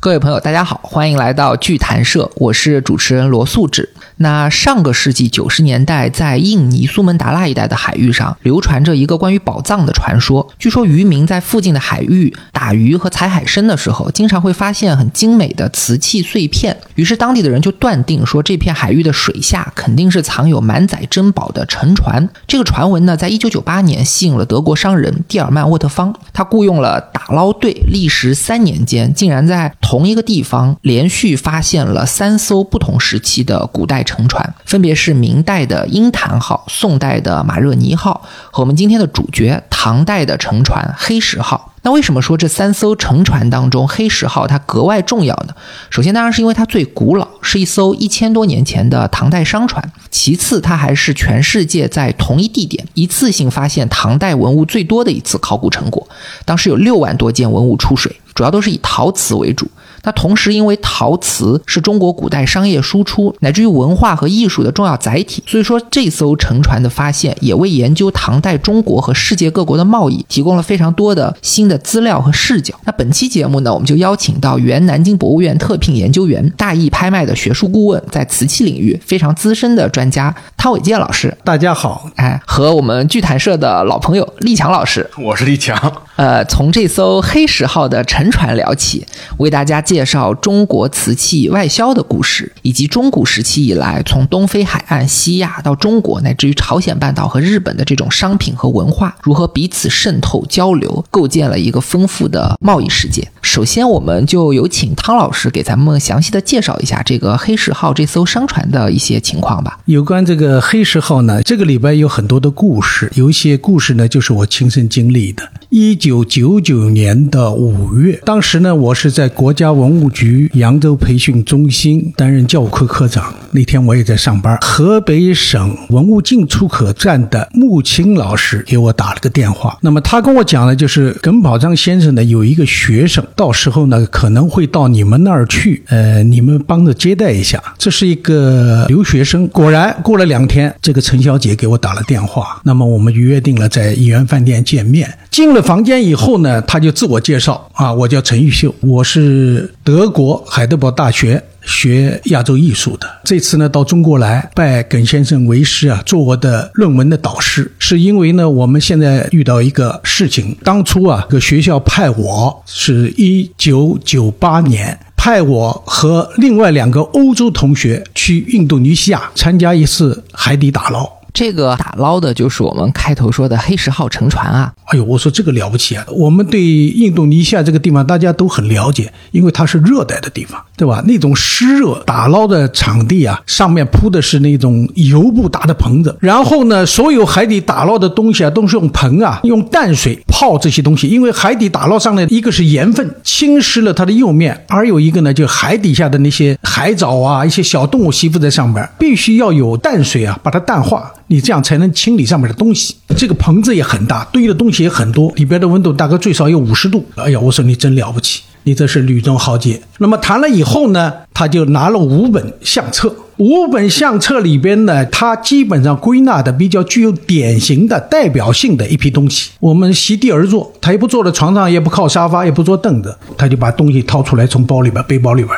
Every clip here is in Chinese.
各位朋友，大家好，欢迎来到剧谈社，我是主持人罗素志。那上个世纪九十年代，在印尼苏门答腊一带的海域上，流传着一个关于宝藏的传说。据说渔民在附近的海域打鱼和采海参的时候，经常会发现很精美的瓷器碎片。于是当地的人就断定说，这片海域的水下肯定是藏有满载珍宝的沉船。这个传闻呢，在一九九八年吸引了德国商人蒂尔曼沃特方，他雇佣了打捞队，历时三年间，竟然在同同一个地方连续发现了三艘不同时期的古代沉船，分别是明代的鹰潭号、宋代的马热尼号和我们今天的主角唐代的沉船黑石号。那为什么说这三艘沉船当中黑石号它格外重要呢？首先当然是因为它最古老，是一艘一千多年前的唐代商船；其次它还是全世界在同一地点一次性发现唐代文物最多的一次考古成果，当时有六万多件文物出水，主要都是以陶瓷为主。那同时，因为陶瓷是中国古代商业输出乃至于文化和艺术的重要载体，所以说这艘沉船的发现也为研究唐代中国和世界各国的贸易提供了非常多的新的资料和视角。那本期节目呢，我们就邀请到原南京博物院特聘研究员、大义拍卖的学术顾问，在瓷器领域非常资深的专家汤伟健老师。大家好，哎，和我们剧坛社的老朋友立强老师。我是立强。呃，从这艘黑石号的沉船聊起，为大家介介绍中国瓷器外销的故事，以及中古时期以来从东非海岸、西亚到中国，乃至于朝鲜半岛和日本的这种商品和文化如何彼此渗透交流，构建了一个丰富的贸易世界。首先，我们就有请汤老师给咱们详细的介绍一下这个黑石号这艘商船的一些情况吧。有关这个黑石号呢，这个里边有很多的故事，有一些故事呢就是我亲身经历的。一九九九年的五月，当时呢，我是在国家文物局扬州培训中心担任教务科科长。那天我也在上班，河北省文物进出口站的穆青老师给我打了个电话。那么他跟我讲呢，就是耿宝章先生呢有一个学生，到时候呢可能会到你们那儿去，呃，你们帮着接待一下。这是一个留学生。果然过了两天，这个陈小姐给我打了电话，那么我们约定了在怡园饭店见面。进了房间以后呢，他就自我介绍啊，我叫陈玉秀，我是德国海德堡大学学亚洲艺术的。这次呢到中国来拜耿先生为师啊，做我的论文的导师，是因为呢我们现在遇到一个事情，当初啊，这个学校派我是一九九八年派我和另外两个欧洲同学去印度尼西亚参加一次海底打捞。这个打捞的就是我们开头说的黑石号沉船啊！哎呦，我说这个了不起啊！我们对印度尼西亚这个地方大家都很了解，因为它是热带的地方，对吧？那种湿热打捞的场地啊，上面铺的是那种油布搭的棚子，然后呢，所有海底打捞的东西啊，都是用盆啊，用淡水泡这些东西，因为海底打捞上来一个是盐分侵蚀了它的釉面，而有一个呢，就海底下的那些海藻啊，一些小动物吸附在上面，必须要有淡水啊，把它淡化。你这样才能清理上面的东西。这个棚子也很大，堆的东西也很多，里边的温度大概最少有五十度。哎呀，我说你真了不起，你这是吕中豪杰。那么谈了以后呢，他就拿了五本相册，五本相册里边呢，他基本上归纳的比较具有典型的代表性的一批东西。我们席地而坐，他也不坐在床上，也不靠沙发，也不坐凳子，他就把东西掏出来，从包里边、背包里边，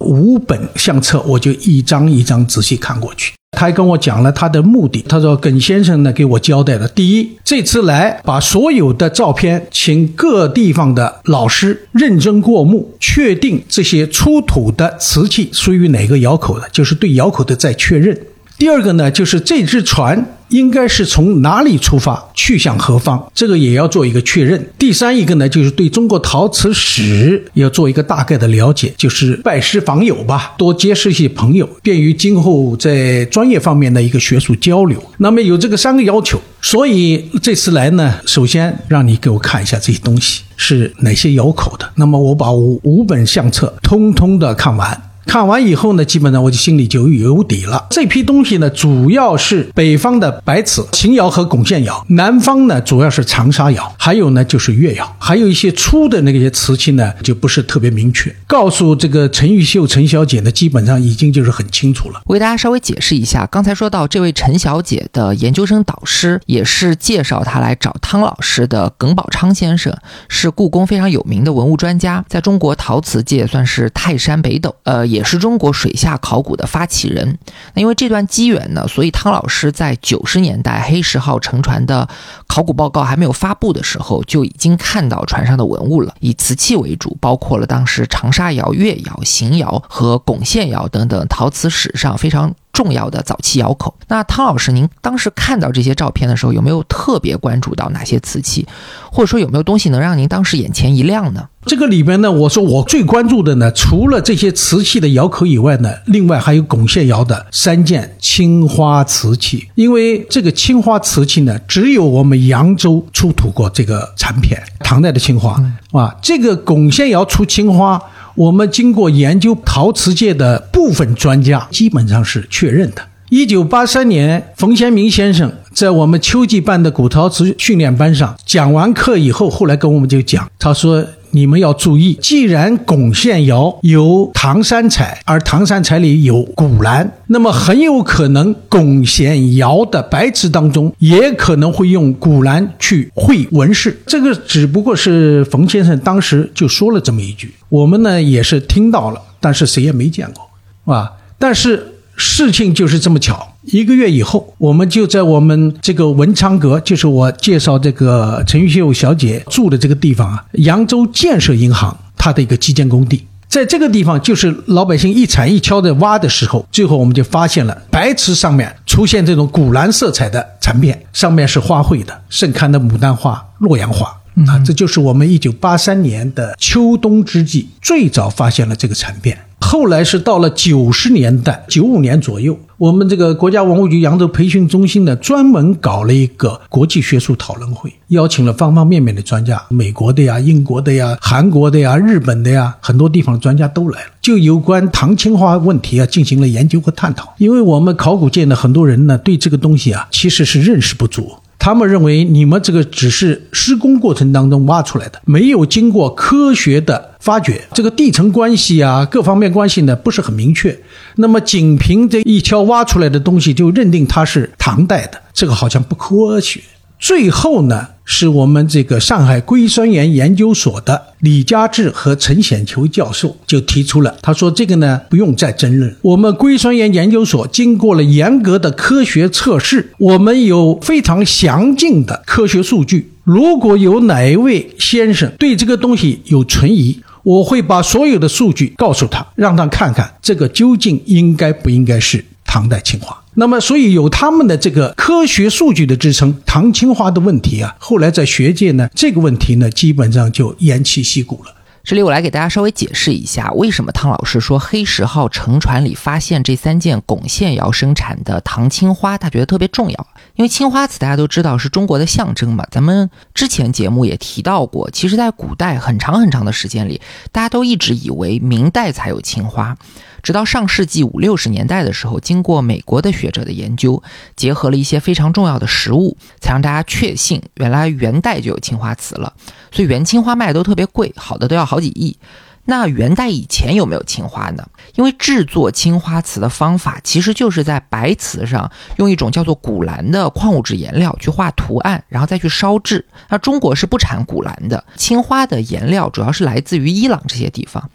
五本相册，我就一张一张仔细看过去。他还跟我讲了他的目的。他说：“耿先生呢，给我交代了。第一，这次来把所有的照片，请各地方的老师认真过目，确定这些出土的瓷器属于哪个窑口的，就是对窑口的再确认。第二个呢，就是这只船。”应该是从哪里出发，去向何方？这个也要做一个确认。第三一个呢，就是对中国陶瓷史要做一个大概的了解，就是拜师访友吧，多结识一些朋友，便于今后在专业方面的一个学术交流。那么有这个三个要求，所以这次来呢，首先让你给我看一下这些东西是哪些窑口的。那么我把五五本相册通通的看完。看完以后呢，基本上我就心里就有底了。这批东西呢，主要是北方的白瓷、秦窑和巩县窑，南方呢主要是长沙窑，还有呢就是越窑，还有一些粗的那些瓷器呢，就不是特别明确。告诉这个陈玉秀陈小姐呢，基本上已经就是很清楚了。我给大家稍微解释一下，刚才说到这位陈小姐的研究生导师，也是介绍她来找汤老师的耿宝昌先生，是故宫非常有名的文物专家，在中国陶瓷界算是泰山北斗，呃，也也是中国水下考古的发起人。那因为这段机缘呢，所以汤老师在九十年代黑石号沉船的考古报告还没有发布的时候，就已经看到船上的文物了，以瓷器为主，包括了当时长沙窑、越窑、邢窑和巩县窑等等陶瓷史上非常。重要的早期窑口。那汤老师，您当时看到这些照片的时候，有没有特别关注到哪些瓷器，或者说有没有东西能让您当时眼前一亮呢？这个里边呢，我说我最关注的呢，除了这些瓷器的窑口以外呢，另外还有巩县窑的三件青花瓷器。因为这个青花瓷器呢，只有我们扬州出土过这个产品，唐代的青花啊。这个巩县窑出青花。我们经过研究陶瓷界的部分专家，基本上是确认的。一九八三年，冯先明先生在我们秋季办的古陶瓷训练班上讲完课以后，后来跟我们就讲，他说。你们要注意，既然巩县窑有唐三彩，而唐三彩里有古蓝，那么很有可能巩县窑的白瓷当中也可能会用古蓝去绘纹饰。这个只不过是冯先生当时就说了这么一句，我们呢也是听到了，但是谁也没见过，啊，但是。事情就是这么巧，一个月以后，我们就在我们这个文昌阁，就是我介绍这个陈玉秀小姐住的这个地方啊，扬州建设银行它的一个基建工地，在这个地方，就是老百姓一铲一锹的挖的时候，最后我们就发现了白瓷上面出现这种古蓝色彩的残片，上面是花卉的，盛开的牡丹花、洛阳花。啊，这就是我们一九八三年的秋冬之际最早发现了这个残片。后来是到了九十年代，九五年左右，我们这个国家文物局扬州培训中心呢，专门搞了一个国际学术讨论会，邀请了方方面面的专家，美国的呀、英国的呀、韩国的呀、日本的呀，很多地方的专家都来了，就有关唐青花问题啊进行了研究和探讨。因为我们考古界的很多人呢，对这个东西啊，其实是认识不足。他们认为你们这个只是施工过程当中挖出来的，没有经过科学的发掘，这个地层关系啊，各方面关系呢不是很明确。那么仅凭这一锹挖出来的东西就认定它是唐代的，这个好像不科学。最后呢，是我们这个上海硅酸盐研究所的李家志和陈显球教授就提出了，他说这个呢不用再争论。我们硅酸盐研究所经过了严格的科学测试，我们有非常详尽的科学数据。如果有哪一位先生对这个东西有存疑，我会把所有的数据告诉他，让他看看这个究竟应该不应该是唐代青花。那么，所以有他们的这个科学数据的支撑，唐青花的问题啊，后来在学界呢，这个问题呢，基本上就偃旗息鼓了。这里我来给大家稍微解释一下，为什么汤老师说黑石号沉船里发现这三件巩县窑生产的唐青花，他觉得特别重要。因为青花瓷大家都知道是中国的象征嘛，咱们之前节目也提到过，其实在古代很长很长的时间里，大家都一直以为明代才有青花。直到上世纪五六十年代的时候，经过美国的学者的研究，结合了一些非常重要的实物，才让大家确信原来元代就有青花瓷了。所以元青花卖的都特别贵，好的都要好几亿。那元代以前有没有青花呢？因为制作青花瓷的方法其实就是在白瓷上用一种叫做钴蓝的矿物质颜料去画图案，然后再去烧制。那中国是不产钴蓝的，青花的颜料主要是来自于伊朗这些地方。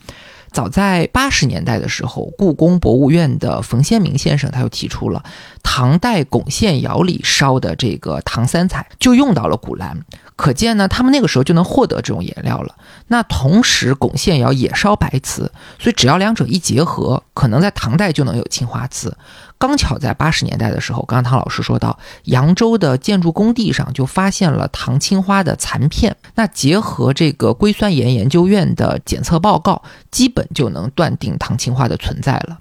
早在八十年代的时候，故宫博物院的冯先明先生他就提出了，唐代巩县窑里烧的这个唐三彩就用到了古蓝，可见呢，他们那个时候就能获得这种颜料了。那同时，巩县窑也烧白瓷，所以只要两者一结合，可能在唐代就能有青花瓷。刚巧在八十年代的时候，刚刚唐老师说到，扬州的建筑工地上就发现了唐青花的残片。那结合这个硅酸盐研究院的检测报告，基本就能断定唐青花的存在了。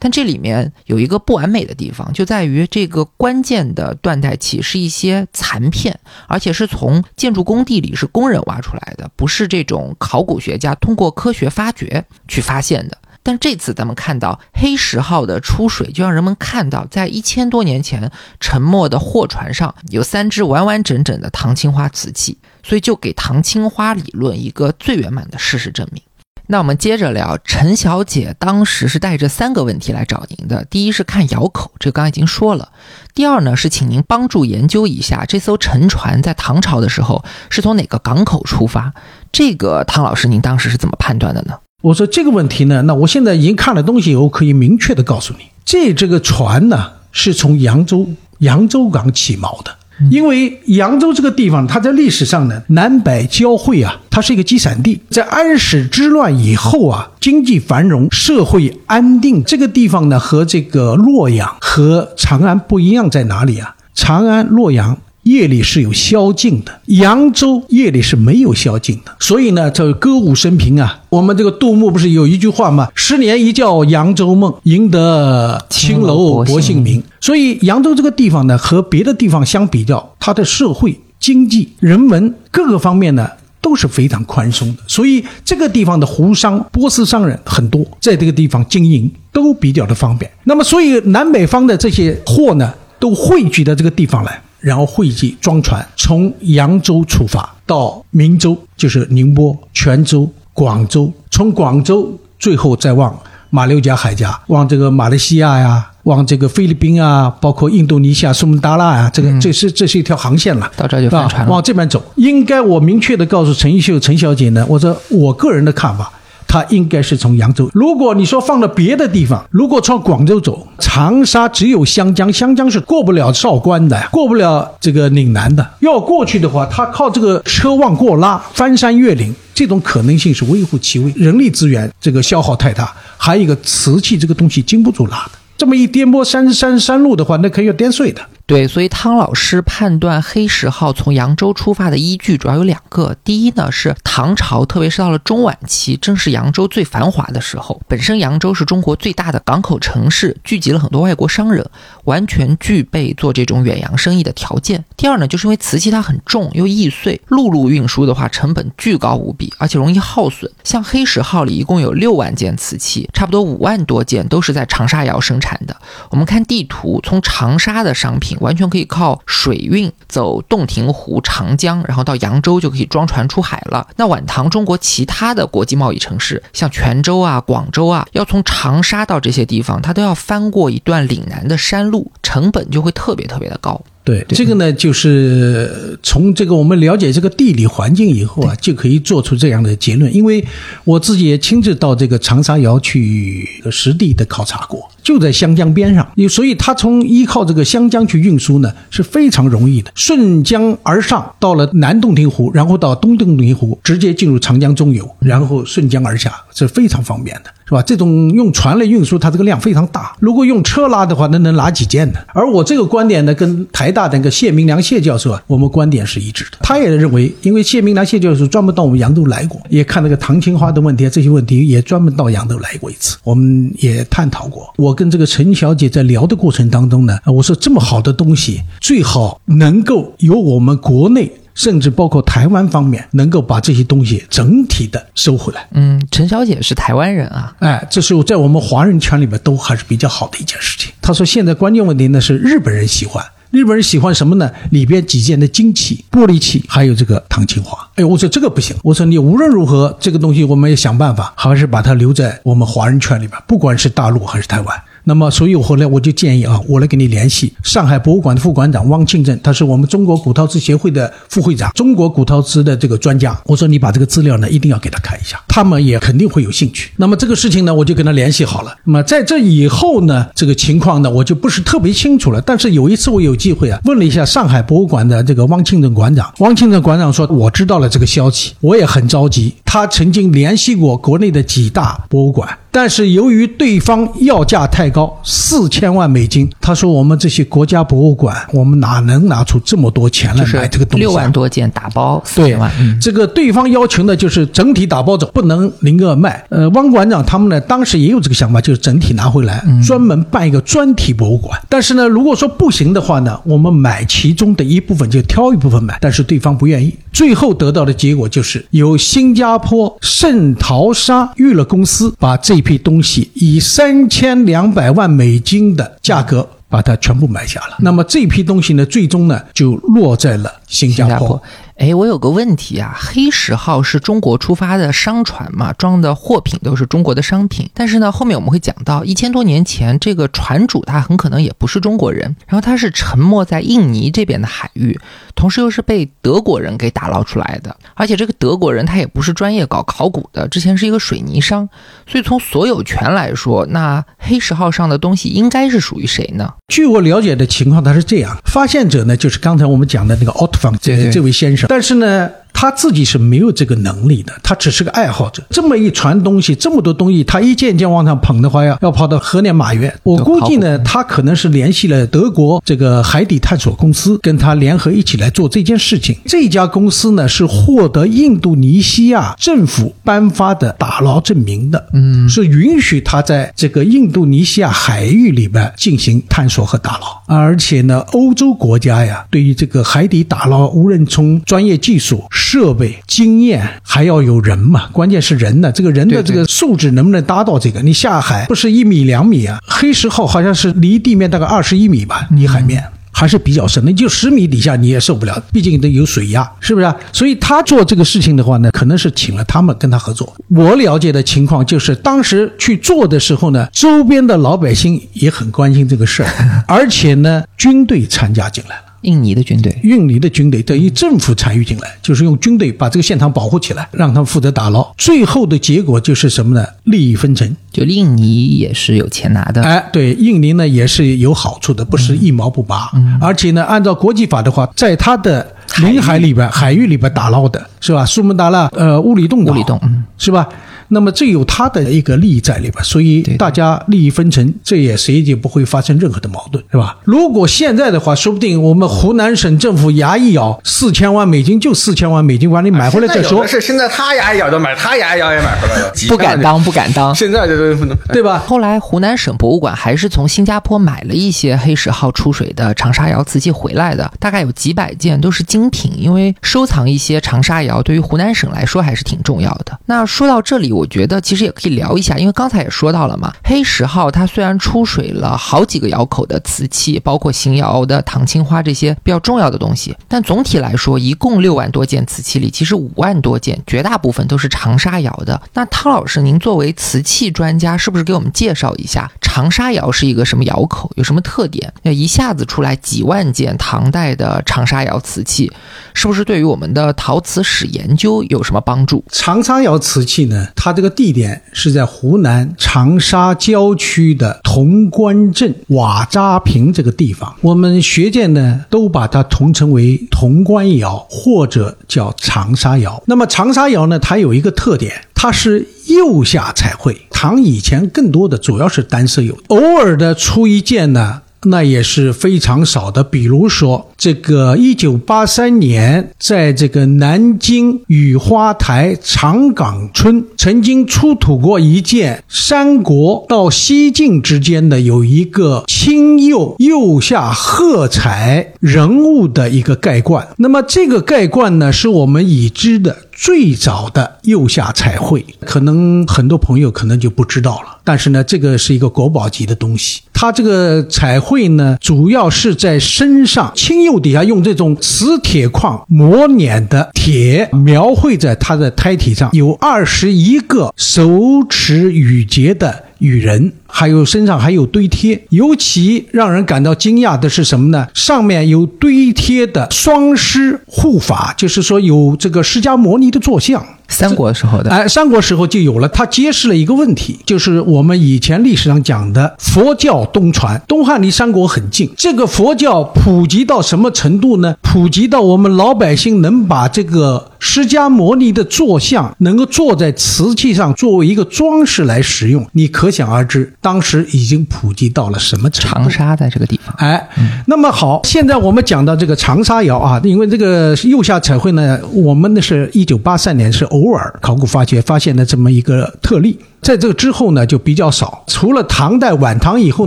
但这里面有一个不完美的地方，就在于这个关键的断代器是一些残片，而且是从建筑工地里是工人挖出来的，不是这种考古学家通过科学发掘去发现的。但这次咱们看到黑石号的出水，就让人们看到，在一千多年前沉没的货船上有三只完完整整的唐青花瓷器，所以就给唐青花理论一个最圆满的事实证明。那我们接着聊，陈小姐当时是带着三个问题来找您的。第一是看窑口，这刚刚已经说了。第二呢是请您帮助研究一下这艘沉船在唐朝的时候是从哪个港口出发。这个汤老师，您当时是怎么判断的呢？我说这个问题呢，那我现在已经看了东西以后，可以明确的告诉你，这这个船呢是从扬州扬州港起锚的。因为扬州这个地方，它在历史上呢，南北交汇啊，它是一个集散地。在安史之乱以后啊，经济繁荣，社会安定，这个地方呢，和这个洛阳和长安不一样在哪里啊？长安、洛阳。夜里是有宵禁的，扬州夜里是没有宵禁的，所以呢，这歌舞升平啊。我们这个杜牧不是有一句话吗？十年一觉扬州梦，赢得青楼薄幸名。所以扬州这个地方呢，和别的地方相比较，它的社会、经济、人文各个方面呢都是非常宽松的。所以这个地方的胡商、波斯商人很多，在这个地方经营都比较的方便。那么，所以南北方的这些货呢，都汇聚到这个地方来。然后汇集装船，从扬州出发到明州，就是宁波、泉州、广州，从广州最后再往马六甲海峡，往这个马来西亚呀，往这个菲律宾啊，包括印度尼西亚苏门答腊啊，这个这是这是一条航线了。到这就翻船了，往这边走。应该我明确的告诉陈奕秀陈小姐呢，我说我个人的看法。它应该是从扬州。如果你说放到别的地方，如果从广州走，长沙只有湘江，湘江是过不了韶关的，过不了这个岭南的。要过去的话，它靠这个车望过拉，翻山越岭，这种可能性是微乎其微，人力资源这个消耗太大。还有一个瓷器这个东西经不住拉的，这么一颠簸山山山路的话，那可以要颠碎的。对，所以汤老师判断黑石号从扬州出发的依据主要有两个。第一呢，是唐朝，特别是到了中晚期，正是扬州最繁华的时候。本身扬州是中国最大的港口城市，聚集了很多外国商人，完全具备做这种远洋生意的条件。第二呢，就是因为瓷器它很重又易碎，陆路运输的话成本巨高无比，而且容易耗损。像黑石号里一共有六万件瓷器，差不多五万多件都是在长沙窑生产的。我们看地图，从长沙的商品。完全可以靠水运走洞庭湖、长江，然后到扬州就可以装船出海了。那晚唐中国其他的国际贸易城市，像泉州啊、广州啊，要从长沙到这些地方，它都要翻过一段岭南的山路，成本就会特别特别的高。对这个呢，就是从这个我们了解这个地理环境以后啊，就可以做出这样的结论。因为我自己也亲自到这个长沙窑去实地的考察过，就在湘江边上，所以它从依靠这个湘江去运输呢是非常容易的，顺江而上，到了南洞庭湖，然后到东洞庭湖，直接进入长江中游，然后顺江而下，是非常方便的。是吧？这种用船来运输，它这个量非常大。如果用车拉的话，那能拉几件呢？而我这个观点呢，跟台大的那个谢明良谢教授啊，我们观点是一致的。他也认为，因为谢明良谢教授专门到我们扬州来过，也看那个唐青花的问题啊，这些问题也专门到扬州来过一次，我们也探讨过。我跟这个陈小姐在聊的过程当中呢，我说这么好的东西，最好能够由我们国内。甚至包括台湾方面能够把这些东西整体的收回来。嗯，陈小姐是台湾人啊，哎，这是在我们华人圈里面都还是比较好的一件事情。他说现在关键问题呢是日本人喜欢，日本人喜欢什么呢？里边几件的金器、玻璃器，还有这个唐青花。哎，我说这个不行，我说你无论如何这个东西我们要想办法，还是把它留在我们华人圈里边，不管是大陆还是台湾。那么，所以我后来我就建议啊，我来给你联系上海博物馆的副馆长汪庆正，他是我们中国古陶瓷协会的副会长，中国古陶瓷的这个专家。我说你把这个资料呢，一定要给他看一下，他们也肯定会有兴趣。那么这个事情呢，我就跟他联系好了。那么在这以后呢，这个情况呢，我就不是特别清楚了。但是有一次我有机会啊，问了一下上海博物馆的这个汪庆正馆长，汪庆正馆长说我知道了这个消息，我也很着急。他曾经联系过国内的几大博物馆。但是由于对方要价太高，四千万美金，他说我们这些国家博物馆，我们哪能拿出这么多钱来买这个东西？六万多件打包，对，这个对方要求呢，就是整体打包走，不能零个卖。呃，汪馆长他们呢，当时也有这个想法，就是整体拿回来，专门办一个专题博物馆。但是呢，如果说不行的话呢，我们买其中的一部分，就挑一部分买。但是对方不愿意。最后得到的结果就是由新加坡圣淘沙娱乐公司把这批东西以三千两百万美金的价格把它全部买下了。那么这批东西呢，最终呢就落在了新加坡。哎，我有个问题啊，黑石号是中国出发的商船嘛，装的货品都是中国的商品。但是呢，后面我们会讲到，一千多年前这个船主他很可能也不是中国人，然后他是沉没在印尼这边的海域，同时又是被德国人给打捞出来的。而且这个德国人他也不是专业搞考古的，之前是一个水泥商，所以从所有权来说，那黑石号上的东西应该是属于谁呢？据我了解的情况，他是这样，发现者呢就是刚才我们讲的那个奥特方这这位先生。但是呢，他自己是没有这个能力的，他只是个爱好者。这么一船东西，这么多东西，他一件一件往上捧的话，要要跑到河南马院。我估计呢，他可能是联系了德国这个海底探索公司，跟他联合一起来做这件事情。这家公司呢，是获得印度尼西亚政府颁发的打捞证明的，嗯，是允许他在这个印度尼西亚海域里边进行探索和打捞。而且呢，欧洲国家呀，对于这个海底打捞，无论从专业技术、设备、经验，还要有人嘛，关键是人呢。这个人的这个素质能不能达到这个？你下海不是一米两米啊？黑石号好像是离地面大概二十一米吧，离海面。还是比较深的，就十米底下你也受不了，毕竟都有水压，是不是？所以他做这个事情的话呢，可能是请了他们跟他合作。我了解的情况就是，当时去做的时候呢，周边的老百姓也很关心这个事儿，而且呢，军队参加进来了。印尼的军队，印尼的军队等于政府参与进来，就是用军队把这个现场保护起来，让他们负责打捞。最后的结果就是什么呢？利益分成，就印尼也是有钱拿的。哎，对，印尼呢也是有好处的，不是一毛不拔。而且呢，按照国际法的话，在它的领海里边、海域里边打捞的是吧？苏门答腊、呃，乌里洞岛，乌里洞，是吧？那么这有他的一个利益在里边，所以大家利益分成，这也谁也不会发生任何的矛盾，是吧？如果现在的话，说不定我们湖南省政府牙一咬，四千万美金就四千万美金，把你买回来再说。是现在他牙一咬就买，他牙一咬也买回来了，不敢当，不敢当。现在这不能，对吧？后来湖南省博物馆还是从新加坡买了一些黑石号出水的长沙窑瓷器回来的，大概有几百件，都是精品。因为收藏一些长沙窑对于湖南省来说还是挺重要的。那说到这里，我我觉得其实也。可以聊一下，因为刚才也说到了嘛，黑石号它虽然出水了好几个窑口的瓷器，包括邢窑的唐青花这些比较重要的东西，但总体来说，一共六万多件瓷器里，其实五万多件，绝大部分都是长沙窑的。那汤老师，您作为瓷器专家，是不是给我们介绍一下长沙窑是一个什么窑口，有什么特点？那一下子出来几万件唐代的长沙窑瓷器，是不是对于我们的陶瓷史研究有什么帮助？长沙窑瓷器呢，它它这个地点。是在湖南长沙郊区的潼关镇瓦扎坪这个地方，我们学界呢都把它统称为潼关窑或者叫长沙窑。那么长沙窑呢，它有一个特点，它是釉下彩绘。唐以前更多的主要是单色釉，偶尔的出一件呢。那也是非常少的。比如说，这个一九八三年，在这个南京雨花台长岗村，曾经出土过一件三国到西晋之间的有一个青釉釉下褐彩人物的一个盖罐。那么这个盖罐呢，是我们已知的。最早的釉下彩绘，可能很多朋友可能就不知道了。但是呢，这个是一个国宝级的东西。它这个彩绘呢，主要是在身上青釉底下用这种磁铁矿磨碾的铁描绘在它的胎体上，有二十一个手持羽节的羽人。还有身上还有堆贴，尤其让人感到惊讶的是什么呢？上面有堆贴的双狮护法，就是说有这个释迦摩尼的坐像。三国时候的，哎，三国时候就有了。它揭示了一个问题，就是我们以前历史上讲的佛教东传，东汉离三国很近。这个佛教普及到什么程度呢？普及到我们老百姓能把这个释迦牟尼的坐像能够坐在瓷器上作为一个装饰来使用，你可想而知。当时已经普及到了什么程度？长沙在这个地方，哎，那么好，现在我们讲到这个长沙窑啊，因为这个右下彩绘呢，我们那是一九八三年是偶尔考古发掘发现的这么一个特例，在这个之后呢就比较少，除了唐代晚唐以后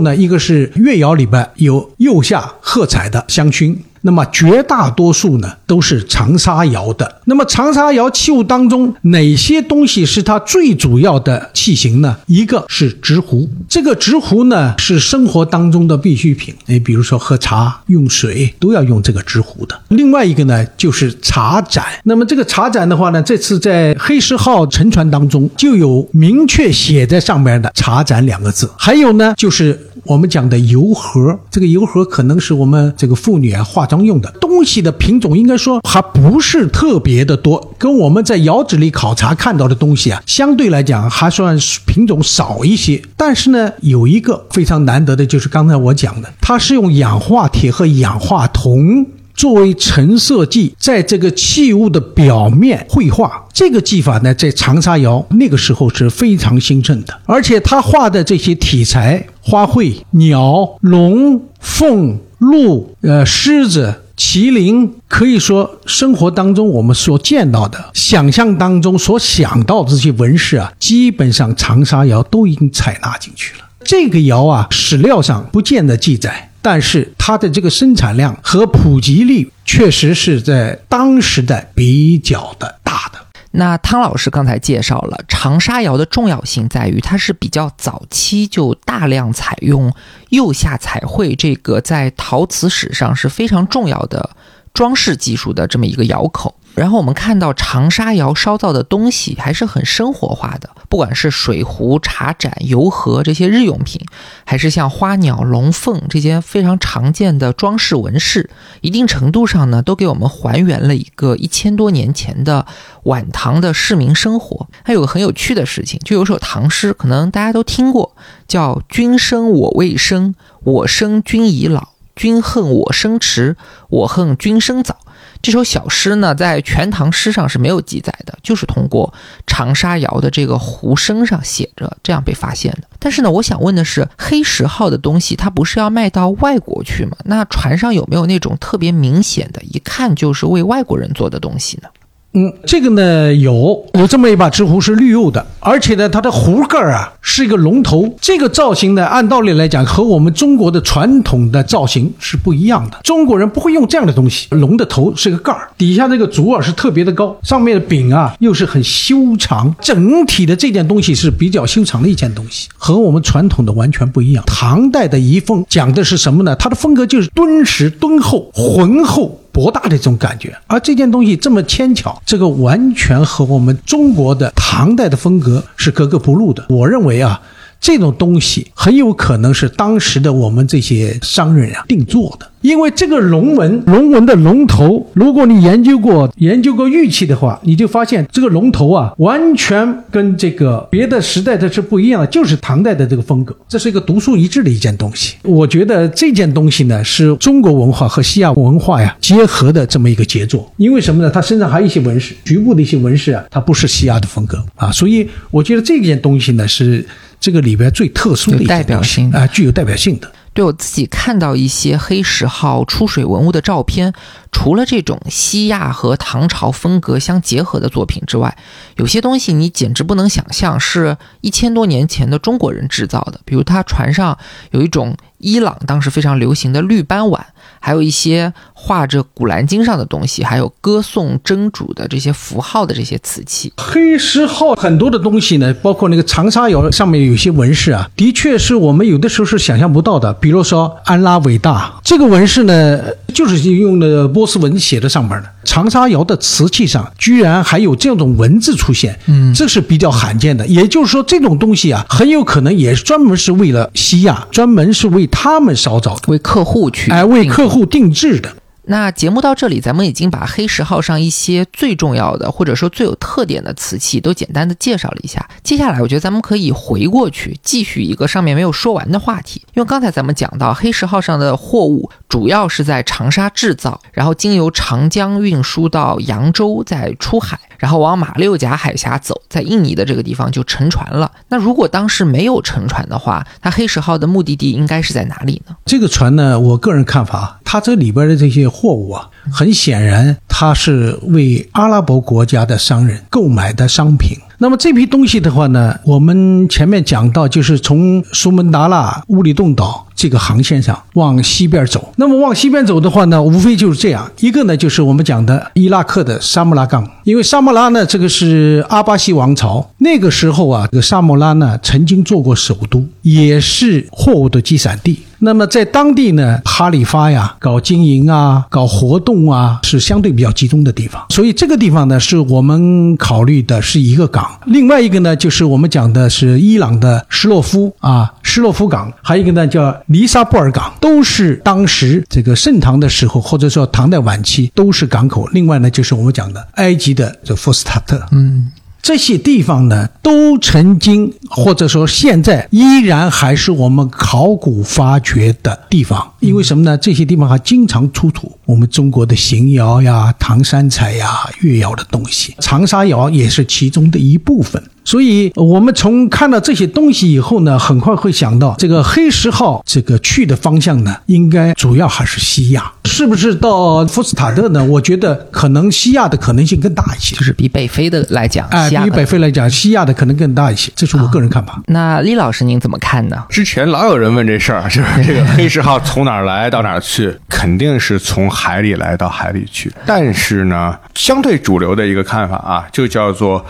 呢，一个是越窑里边有釉下褐彩的香薰。那么绝大多数呢都是长沙窑的。那么长沙窑器物当中，哪些东西是它最主要的器型呢？一个是直壶，这个直壶呢是生活当中的必需品，你比如说喝茶、用水都要用这个直壶的。另外一个呢就是茶盏，那么这个茶盏的话呢，这次在黑石号沉船当中就有明确写在上面的“茶盏”两个字。还有呢就是我们讲的油盒，这个油盒可能是我们这个妇女啊化妆用的东西的品种，应该说还不是特别的多，跟我们在窑址里考察看到的东西啊，相对来讲还算品种少一些。但是呢，有一个非常难得的，就是刚才我讲的，它是用氧化铁和氧化铜。作为成色剂，在这个器物的表面绘画，这个技法呢，在长沙窑那个时候是非常兴盛的。而且他画的这些题材，花卉、鸟、龙、凤、鹿、呃、狮子、麒麟，可以说生活当中我们所见到的、想象当中所想到的这些纹饰啊，基本上长沙窑都已经采纳进去了。这个窑啊，史料上不见得记载。但是它的这个生产量和普及率确实是在当时的比较的大的。那汤老师刚才介绍了长沙窑的重要性，在于它是比较早期就大量采用釉下彩绘这个在陶瓷史上是非常重要的装饰技术的这么一个窑口。然后我们看到长沙窑烧造的东西还是很生活化的，不管是水壶、茶盏、油盒这些日用品，还是像花鸟、龙凤这些非常常见的装饰纹饰，一定程度上呢，都给我们还原了一个 一千多年前的晚唐的市民生活。还有个很有趣的事情，就有首唐诗，可能大家都听过，叫“君生我未生，我生君已老，君恨我生迟，我恨君生早。”这首小诗呢，在《全唐诗》上是没有记载的，就是通过长沙窑的这个壶身上写着，这样被发现的。但是呢，我想问的是，黑石号的东西它不是要卖到外国去吗？那船上有没有那种特别明显的，一看就是为外国人做的东西呢？嗯，这个呢有有这么一把直壶是绿釉的，而且呢它的壶盖啊是一个龙头，这个造型呢按道理来讲和我们中国的传统的造型是不一样的。中国人不会用这样的东西，龙的头是个盖儿，底下这个足耳是特别的高，上面的柄啊又是很修长，整体的这件东西是比较修长的一件东西，和我们传统的完全不一样。唐代的遗风讲的是什么呢？它的风格就是敦实、敦厚、浑厚。博大的这种感觉，而这件东西这么牵巧，这个完全和我们中国的唐代的风格是格格不入的。我认为啊，这种东西很有可能是当时的我们这些商人啊定做的。因为这个龙纹，龙纹的龙头，如果你研究过研究过玉器的话，你就发现这个龙头啊，完全跟这个别的时代的是不一样的，就是唐代的这个风格，这是一个独树一帜的一件东西。我觉得这件东西呢，是中国文化和西亚文化呀结合的这么一个杰作。因为什么呢？它身上还有一些纹饰，局部的一些纹饰啊，它不是西亚的风格啊，所以我觉得这件东西呢，是这个里边最特殊的一代表性啊，具有代表性的。对我自己看到一些黑石号出水文物的照片，除了这种西亚和唐朝风格相结合的作品之外，有些东西你简直不能想象是一千多年前的中国人制造的。比如，他船上有一种伊朗当时非常流行的绿斑碗。还有一些画着《古兰经》上的东西，还有歌颂真主的这些符号的这些瓷器。黑石号很多的东西呢，包括那个长沙窑上面有些纹饰啊，的确是我们有的时候是想象不到的。比如说安拉伟大这个纹饰呢，就是用的波斯文写的上面的。长沙窑的瓷器上居然还有这种文字出现，嗯，这是比较罕见的。也就是说，这种东西啊，很有可能也专门是为了西亚，专门是为他们烧造的，为客户去，哎，为客户。户定制的。那节目到这里，咱们已经把黑石号上一些最重要的，或者说最有特点的瓷器都简单的介绍了一下。接下来，我觉得咱们可以回过去，继续一个上面没有说完的话题。因为刚才咱们讲到，黑石号上的货物主要是在长沙制造，然后经由长江运输到扬州，再出海。然后往马六甲海峡走，在印尼的这个地方就沉船了。那如果当时没有沉船的话，它黑石号的目的地应该是在哪里呢？这个船呢，我个人看法，它这里边的这些货物啊，很显然它是为阿拉伯国家的商人购买的商品。那么这批东西的话呢，我们前面讲到，就是从苏门答腊、乌里洞岛。这个航线上往西边走。那么往西边走的话呢，无非就是这样一个呢，就是我们讲的伊拉克的沙穆拉港，因为沙穆拉呢，这个是阿巴西王朝那个时候啊，这个沙穆拉呢曾经做过首都，也是货物的集散地。那么在当地呢，哈里发呀，搞经营啊，搞活动啊，是相对比较集中的地方。所以这个地方呢，是我们考虑的是一个港。另外一个呢，就是我们讲的是伊朗的施洛夫啊，施洛夫港，还有一个呢叫尼沙布尔港，都是当时这个盛唐的时候，或者说唐代晚期都是港口。另外呢，就是我们讲的埃及的这福斯塔特，嗯。这些地方呢，都曾经或者说现在依然还是我们考古发掘的地方，因为什么呢？这些地方还经常出土我们中国的邢窑呀、唐三彩呀、越窑的东西，长沙窑也是其中的一部分。所以，我们从看到这些东西以后呢，很快会想到这个黑石号这个去的方向呢，应该主要还是西亚，是不是到福斯塔特呢？我觉得可能西亚的可能性更大一些，就是比北非的来讲，哎，比北非来讲，西亚的可能更大一些，这是我个人看法。那李老师您怎么看呢？之前老有人问这事儿，就是这个黑石号从哪儿来到哪儿去，肯定是从海里来到海里去。但是呢，相对主流的一个看法啊，就叫做。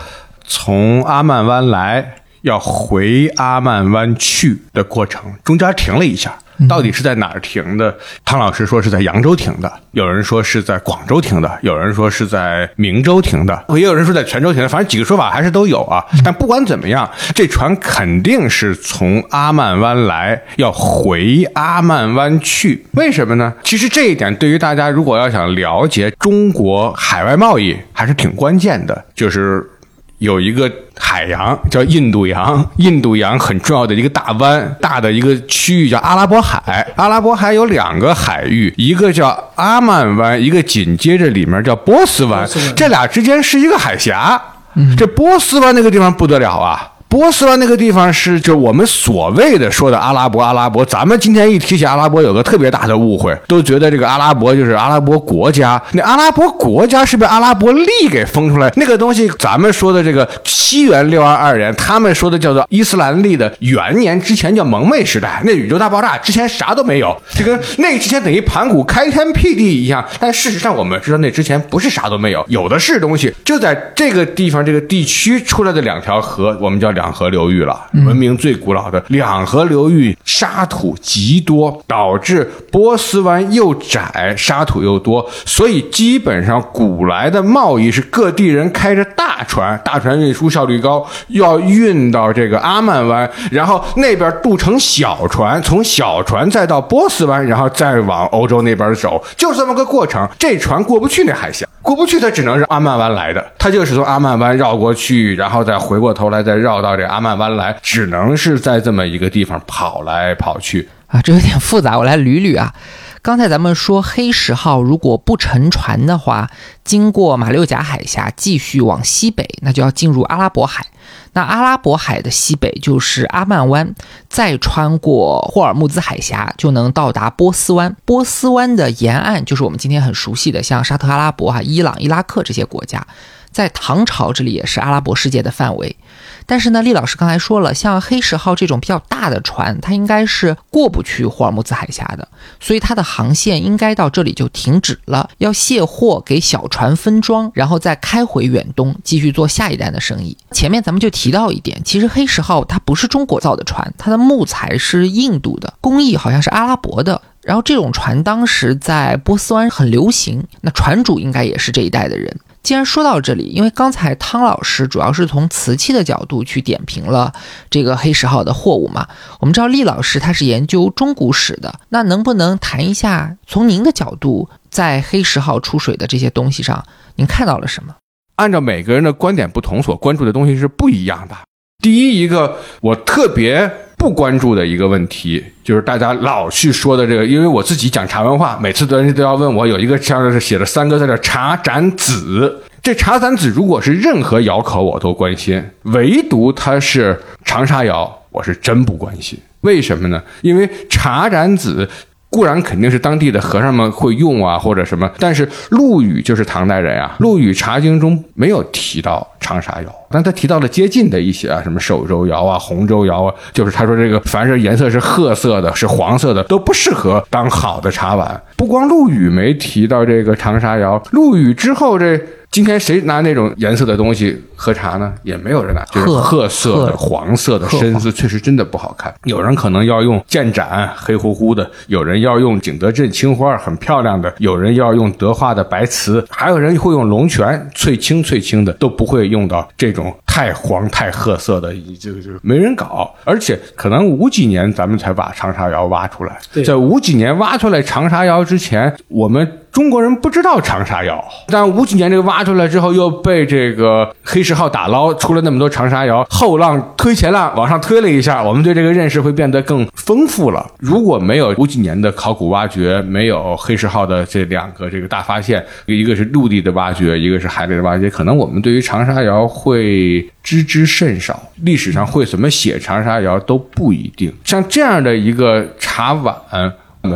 从阿曼湾来，要回阿曼湾去的过程，中间停了一下，到底是在哪儿停的？汤老师说是在扬州停的，有人说是在广州停的，有人说是在明州停的，也有人说在泉州停的，反正几个说法还是都有啊。但不管怎么样，这船肯定是从阿曼湾来，要回阿曼湾去。为什么呢？其实这一点对于大家如果要想了解中国海外贸易，还是挺关键的，就是。有一个海洋叫印度洋，印度洋很重要的一个大湾，大的一个区域叫阿拉伯海。阿拉伯海有两个海域，一个叫阿曼湾，一个紧接着里面叫波斯湾，这俩之间是一个海峡。这波斯湾那个地方不得了啊！波斯湾那个地方是，就我们所谓的说的阿拉伯，阿拉伯。咱们今天一提起阿拉伯，有个特别大的误会，都觉得这个阿拉伯就是阿拉伯国家。那阿拉伯国家是被阿拉伯力给封出来，那个东西，咱们说的这个西元六二二年，他们说的叫做伊斯兰历的元年之前叫蒙昧时代，那宇宙大爆炸之前啥都没有，这跟那之前等于盘古开天辟地一样。但事实上，我们知道那之前不是啥都没有，有的是东西。就在这个地方这个地区出来的两条河，我们叫两。两河流域了，文明最古老的两河流域，沙土极多，导致波斯湾又窄，沙土又多，所以基本上古来的贸易是各地人开着大船，大船运输效率高，要运到这个阿曼湾，然后那边渡成小船，从小船再到波斯湾，然后再往欧洲那边走，就这么个过程。这船过不去那海峡，过不去，它只能是阿曼湾来的，它就是从阿曼湾绕过去，然后再回过头来再绕到。这阿曼湾来，只能是在这么一个地方跑来跑去啊，这有点复杂，我来捋捋啊。刚才咱们说黑石号如果不沉船的话，经过马六甲海峡继续往西北，那就要进入阿拉伯海。那阿拉伯海的西北就是阿曼湾，再穿过霍尔木兹海峡就能到达波斯湾。波斯湾的沿岸就是我们今天很熟悉的，像沙特阿拉伯、哈伊朗、伊拉克这些国家。在唐朝这里也是阿拉伯世界的范围，但是呢，厉老师刚才说了，像黑石号这种比较大的船，它应该是过不去霍尔木兹海峡的，所以它的航线应该到这里就停止了，要卸货给小船分装，然后再开回远东继续做下一单的生意。前面咱们就提到一点，其实黑石号它不是中国造的船，它的木材是印度的，工艺好像是阿拉伯的，然后这种船当时在波斯湾很流行，那船主应该也是这一代的人。既然说到这里，因为刚才汤老师主要是从瓷器的角度去点评了这个黑石号的货物嘛，我们知道厉老师他是研究中古史的，那能不能谈一下从您的角度，在黑石号出水的这些东西上，您看到了什么？按照每个人的观点不同，所关注的东西是不一样的。第一，一个我特别不关注的一个问题，就是大家老去说的这个，因为我自己讲茶文化，每次人家都要问我，有一个像是写了三个字叫“茶盏子”。这茶盏子如果是任何窑口，我都关心；唯独它是长沙窑，我是真不关心。为什么呢？因为茶盏子。固然肯定是当地的和尚们会用啊，或者什么，但是陆羽就是唐代人啊，陆羽《茶经》中没有提到长沙窑。但他提到了接近的一些啊，什么寿州窑啊、洪州窑啊，就是他说这个凡是颜色是褐色的、是黄色的，都不适合当好的茶碗。不光陆羽没提到这个长沙窑，陆羽之后这。今天谁拿那种颜色的东西喝茶呢？也没有人拿，就是褐色的、黄色的深色，确实真的不好看。有人可能要用建盏，黑乎乎的；有人要用景德镇青花，很漂亮的；有人要用德化的白瓷，还有人会用龙泉，翠青翠青的，都不会用到这种太黄太褐色的，就就没人搞。而且可能五几年咱们才把长沙窑挖出来，在五几年挖出来长沙窑之前，我们。中国人不知道长沙窑，但五几年这个挖出来之后，又被这个黑石号打捞出了那么多长沙窑，后浪推前浪往上推了一下，我们对这个认识会变得更丰富了。如果没有五几年的考古挖掘，没有黑石号的这两个这个大发现，一个是陆地的挖掘，一个是海里的挖掘，可能我们对于长沙窑会知之甚少，历史上会怎么写长沙窑都不一定。像这样的一个茶碗。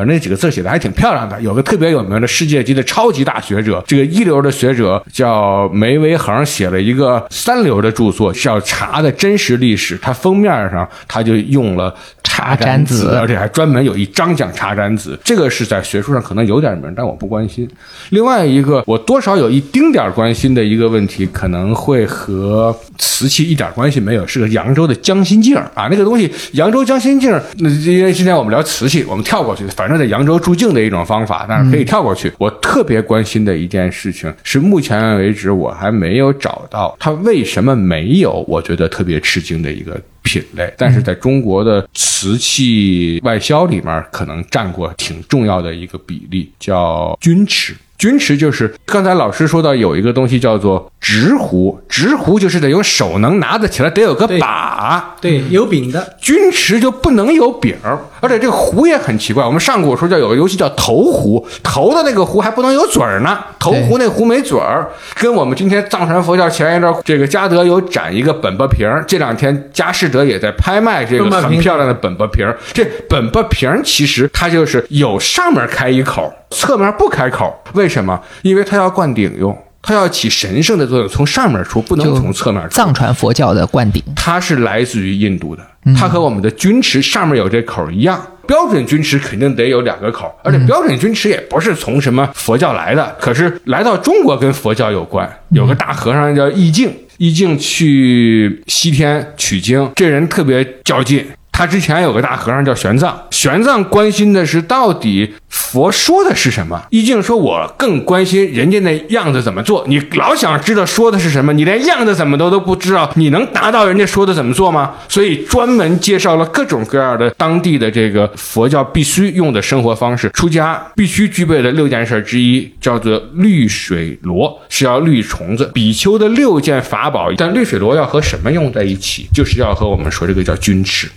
那几个字写的还挺漂亮的，有个特别有名的世界级的超级大学者，这个一流的学者叫梅维恒，写了一个三流的著作，叫《茶的真实历史》。它封面上他就用了茶盏子，而且还专门有一章讲茶盏子。这个是在学术上可能有点名，但我不关心。另外一个我多少有一丁点关心的一个问题，可能会和瓷器一点关系没有，是个扬州的江心镜啊，那个东西扬州江心镜。那因为今天我们聊瓷器，我们跳过去。反正在扬州驻境的一种方法，但是可以跳过去。我特别关心的一件事情是，目前为止我还没有找到它为什么没有我觉得特别吃惊的一个品类，但是在中国的瓷器外销里面，可能占过挺重要的一个比例，叫钧瓷。钧池就是刚才老师说到有一个东西叫做直壶，直壶就是得用手能拿得起来，得有个把，对，有柄的。钧池就不能有柄，而且这个壶也很奇怪。我们上古时候叫有个游戏叫投壶，投的那个壶还不能有嘴儿呢，投壶那壶没嘴儿。跟我们今天藏传佛教前一阵这个嘉德有展一个本钵瓶，这两天佳士得也在拍卖这个很漂亮的本钵瓶。这本钵瓶其实它就是有上面开一口。侧面不开口，为什么？因为它要灌顶用，它要起神圣的作用，从上面出，不能从侧面出。藏传佛教的灌顶，它是来自于印度的，它和我们的钧池上面有这口一样。标准钧池肯定得有两个口，而且标准钧池也不是从什么佛教来的，可是来到中国跟佛教有关。有个大和尚叫义净，义净去西天取经，这人特别较劲。他之前有个大和尚叫玄奘，玄奘关心的是到底佛说的是什么。易净说：“我更关心人家那样子怎么做。你老想知道说的是什么，你连样子怎么都都不知道，你能达到人家说的怎么做吗？”所以专门介绍了各种各样的当地的这个佛教必须用的生活方式，出家必须具备的六件事之一叫做绿水螺，是要滤虫子。比丘的六件法宝，但绿水螺要和什么用在一起？就是要和我们说这个叫钧池。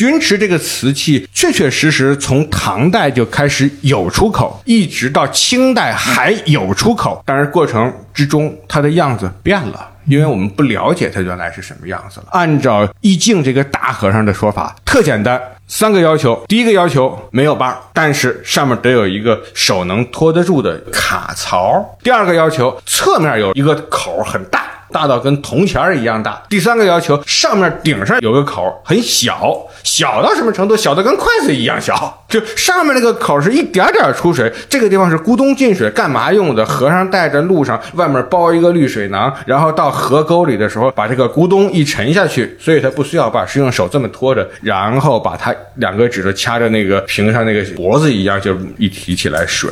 钧瓷这个瓷器，确确实实从唐代就开始有出口，一直到清代还有出口。但是过程之中，它的样子变了，因为我们不了解它原来是什么样子了。按照易净这个大和尚的说法，特简单，三个要求：第一个要求没有把，但是上面得有一个手能托得住的卡槽；第二个要求，侧面有一个口很大。大到跟铜钱儿一样大。第三个要求，上面顶上有个口，很小，小到什么程度？小的跟筷子一样小。就上面那个口是一点点出水，这个地方是咕咚进水，干嘛用的？和尚带着路上，外面包一个滤水囊，然后到河沟里的时候，把这个咕咚一沉下去，所以他不需要把，是用手这么托着，然后把它两个指头掐着那个瓶上那个脖子一样，就一提起来水，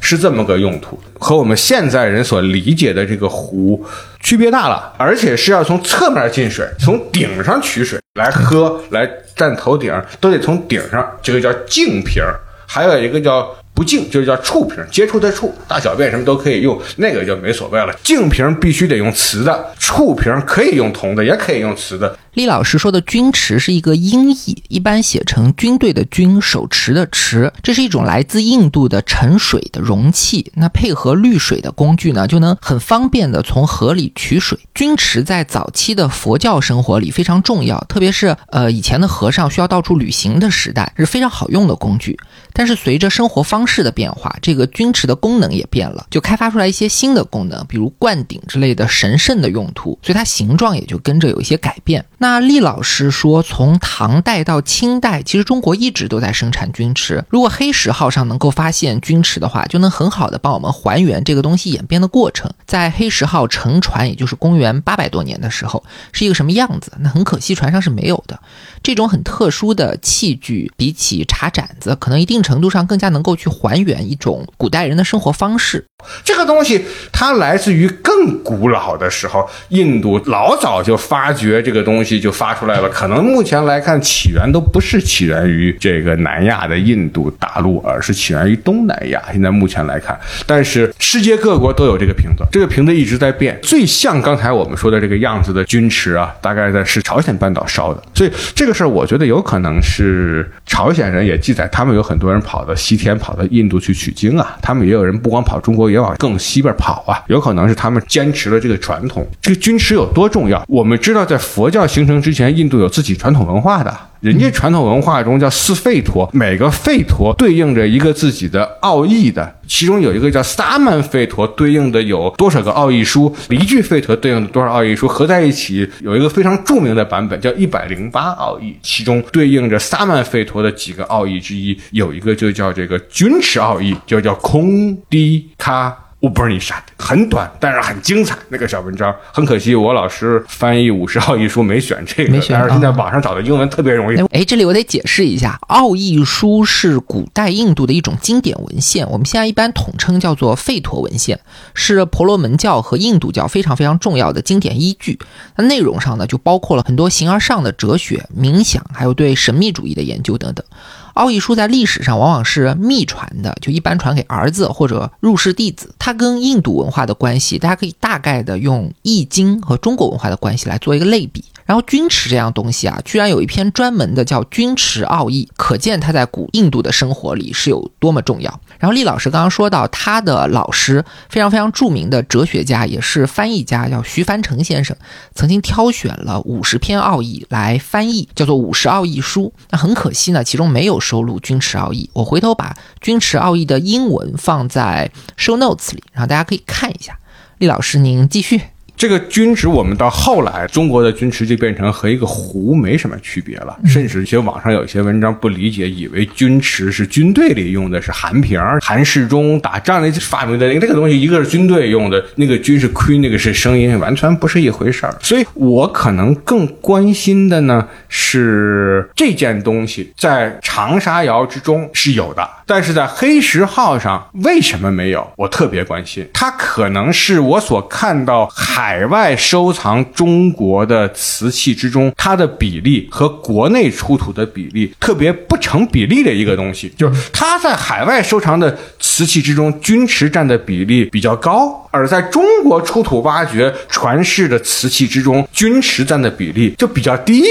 是这么个用途。和我们现在人所理解的这个壶区别大了，而且是要从侧面进水，从顶上取水来喝，来蘸头顶，都得从顶上，这个叫净瓶，还有一个叫。不净就是叫触瓶，接触的触，大小便什么都可以用，那个就没所谓了。净瓶必须得用瓷的，触瓶可以用铜的，也可以用瓷的。厉老师说的钧池是一个音译，一般写成军队的军，手持的持。这是一种来自印度的盛水的容器，那配合滤水的工具呢，就能很方便的从河里取水。钧池在早期的佛教生活里非常重要，特别是呃以前的和尚需要到处旅行的时代，是非常好用的工具。但是随着生活方式的变化，这个钧池的功能也变了，就开发出来一些新的功能，比如灌顶之类的神圣的用途，所以它形状也就跟着有一些改变。那厉老师说，从唐代到清代，其实中国一直都在生产钧池。如果黑石号上能够发现钧池的话，就能很好的帮我们还原这个东西演变的过程。在黑石号乘船，也就是公元八百多年的时候，是一个什么样子？那很可惜，船上是没有的。这种很特殊的器具，比起茶盏子，可能一定程度上更加能够去还原一种古代人的生活方式。这个东西它来自于更古老的时候，印度老早就发掘这个东西就发出来了。可能目前来看，起源都不是起源于这个南亚的印度大陆，而是起源于东南亚。现在目前来看，但是世界各国都有这个瓶子，这个瓶子一直在变。最像刚才我们说的这个样子的钧池啊，大概在是朝鲜半岛烧的。所以这个事儿，我觉得有可能是朝鲜人也记载，他们有很多人跑到西天，跑到印度去取经啊。他们也有人不光跑中国。也往更西边跑啊，有可能是他们坚持了这个传统。这个钧池有多重要？我们知道，在佛教形成之前，印度有自己传统文化的。人家传统文化中叫四吠陀，每个吠陀对应着一个自己的奥义的。其中有一个叫萨曼吠陀，对应的有多少个奥义书？一句吠陀对应的多少奥义书？合在一起有一个非常著名的版本，叫一百零八奥义。其中对应着萨曼吠陀的几个奥义之一，有一个就叫这个军持奥义，就叫空低卡。乌布尼沙很短，但是很精彩。那个小文章很可惜，我老师翻译五十奥义书没选这个，没选但是现在网上找的英文特别容易。哎，这里我得解释一下，奥义书是古代印度的一种经典文献，我们现在一般统称叫做吠陀文献，是婆罗门教和印度教非常非常重要的经典依据。那内容上呢，就包括了很多形而上的哲学、冥想，还有对神秘主义的研究等等。奥义书在历史上往往是秘传的，就一般传给儿子或者入室弟子。它跟印度文化的关系，大家可以大概的用《易经》和中国文化的关系来做一个类比。然后钧池这样东西啊，居然有一篇专门的叫《钧池奥义》，可见它在古印度的生活里是有多么重要。然后厉老师刚刚说到，他的老师非常非常著名的哲学家，也是翻译家，叫徐凡成先生，曾经挑选了五十篇奥义来翻译，叫做《五十奥义书》。那很可惜呢，其中没有收录《君池奥义》。我回头把《君池奥义》的英文放在 show notes 里，然后大家可以看一下。厉老师，您继续。这个军池，我们到后来，中国的军池就变成和一个壶没什么区别了。甚至一些网上有一些文章不理解，以为军池是军队里用的，是韩瓶、韩世忠打仗那发明的那个东西，一个是军队用的，那个军是盔，那个是声音，完全不是一回事儿。所以我可能更关心的呢是这件东西在长沙窑之中是有的，但是在黑石号上为什么没有？我特别关心，它可能是我所看到海。外收藏中国的瓷器之中，它的比例和国内出土的比例特别不成比例的一个东西，就是它在海外收藏的瓷器之中，钧池占的比例比较高，而在中国出土挖掘传世的瓷器之中，钧池占的比例就比较低。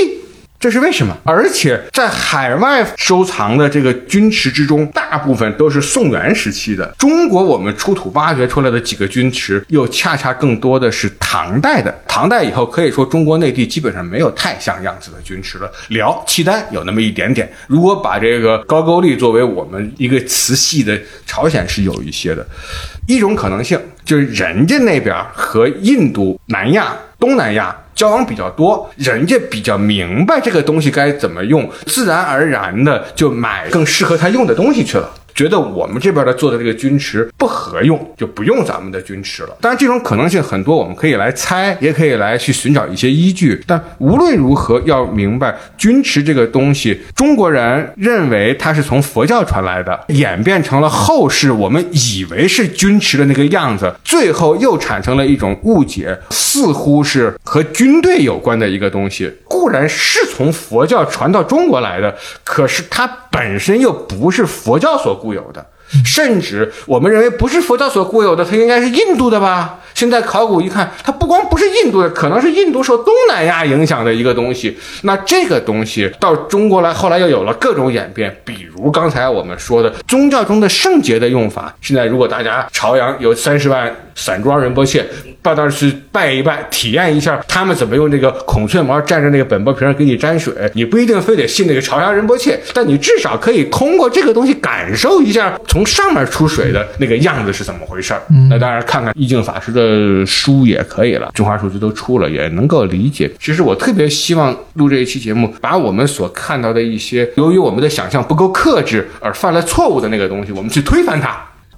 这是为什么？而且在海外收藏的这个钧池之中，大部分都是宋元时期的。中国我们出土挖掘出来的几个钧池，又恰恰更多的是唐代的。唐代以后，可以说中国内地基本上没有太像样子的钧池了。辽、契丹有那么一点点。如果把这个高句丽作为我们一个瓷器的，朝鲜是有一些的。一种可能性就是人家那边和印度、南亚、东南亚。交往比较多，人家比较明白这个东西该怎么用，自然而然的就买更适合他用的东西去了。觉得我们这边的做的这个钧池不合用，就不用咱们的钧池了。当然，这种可能性很多，我们可以来猜，也可以来去寻找一些依据。但无论如何，要明白钧池这个东西，中国人认为它是从佛教传来的，演变成了后世我们以为是钧池的那个样子，最后又产生了一种误解，似乎是和军队有关的一个东西。固然是从佛教传到中国来的，可是它本身又不是佛教所固有的，甚至我们认为不是佛教所固有的，它应该是印度的吧？现在考古一看，它不光不是印度的，可能是印度受东南亚影响的一个东西。那这个东西到中国来，后来又有了各种演变，比如刚才我们说的宗教中的圣洁的用法。现在如果大家朝阳有三十万散装仁波切，到那儿去拜一拜，体验一下他们怎么用这个孔雀毛蘸着那个本波瓶给你沾水，你不一定非得信那个朝阳仁波切，但你至少可以通过这个东西感受一下。从上面出水的那个样子是怎么回事儿。那当然，看看意境法师的书也可以了，中华数据都出了，也能够理解。其实我特别希望录这一期节目，把我们所看到的一些由于我们的想象不够克制而犯了错误的那个东西，我们去推翻它。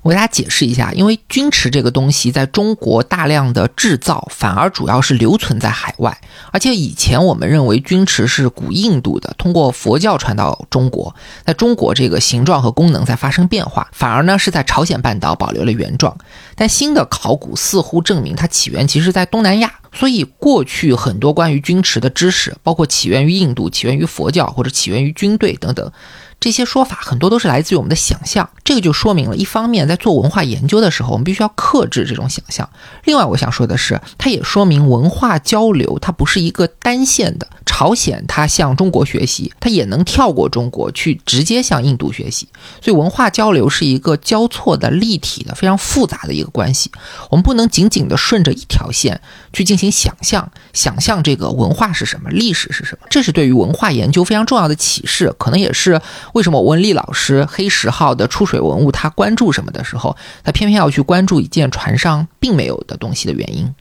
我给大家解释一下，因为钧池这个东西在中国大量的制造，反而主要是留存在海外。而且以前我们认为钧池是古印度的，通过佛教传到中国，在中国这个形状和功能在发生变化，反而呢是在朝鲜半岛保留了原状。但新的考古似乎证明它起源其实在东南亚，所以过去很多关于钧池的知识，包括起源于印度、起源于佛教或者起源于军队等等。这些说法很多都是来自于我们的想象，这个就说明了，一方面在做文化研究的时候，我们必须要克制这种想象；另外，我想说的是，它也说明文化交流它不是一个单线的。朝鲜它向中国学习，它也能跳过中国去直接向印度学习，所以文化交流是一个交错的、立体的、非常复杂的一个关系。我们不能仅仅的顺着一条线去进行想象，想象这个文化是什么，历史是什么。这是对于文化研究非常重要的启示，可能也是为什么我问厉老师黑石号的出水文物他关注什么的时候，他偏偏要去关注一件船上并没有的东西的原因。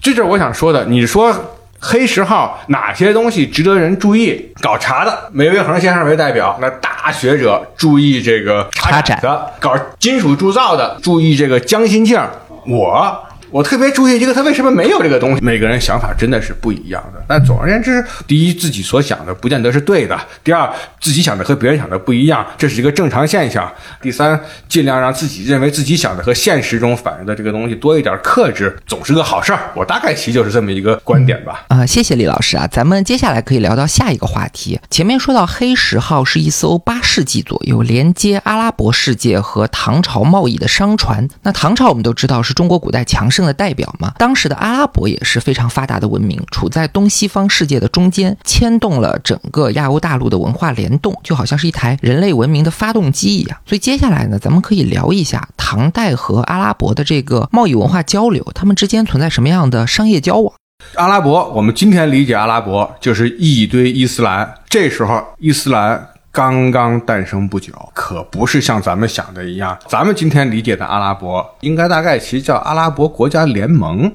这就是我想说的。你说。黑石号哪些东西值得人注意？搞茶的，梅维恒先生为代表，那大学者注意这个茶盏的；搞金属铸造的，注意这个江心镜。我。我特别注意这个，他为什么没有这个东西？每个人想法真的是不一样的。但总而言之，第一，自己所想的不见得是对的；第二，自己想的和别人想的不一样，这是一个正常现象；第三，尽量让自己认为自己想的和现实中反映的这个东西多一点克制，总是个好事儿。我大概其就是这么一个观点吧。啊，谢谢李老师啊，咱们接下来可以聊到下一个话题。前面说到黑石号是一艘八世纪左右连接阿拉伯世界和唐朝贸易的商船。那唐朝我们都知道是中国古代强盛。的代表嘛，当时的阿拉伯也是非常发达的文明，处在东西方世界的中间，牵动了整个亚欧大陆的文化联动，就好像是一台人类文明的发动机一样。所以接下来呢，咱们可以聊一下唐代和阿拉伯的这个贸易文化交流，他们之间存在什么样的商业交往？阿拉伯，我们今天理解阿拉伯就是一堆伊斯兰，这时候伊斯兰。刚刚诞生不久，可不是像咱们想的一样。咱们今天理解的阿拉伯，应该大概其实叫阿拉伯国家联盟，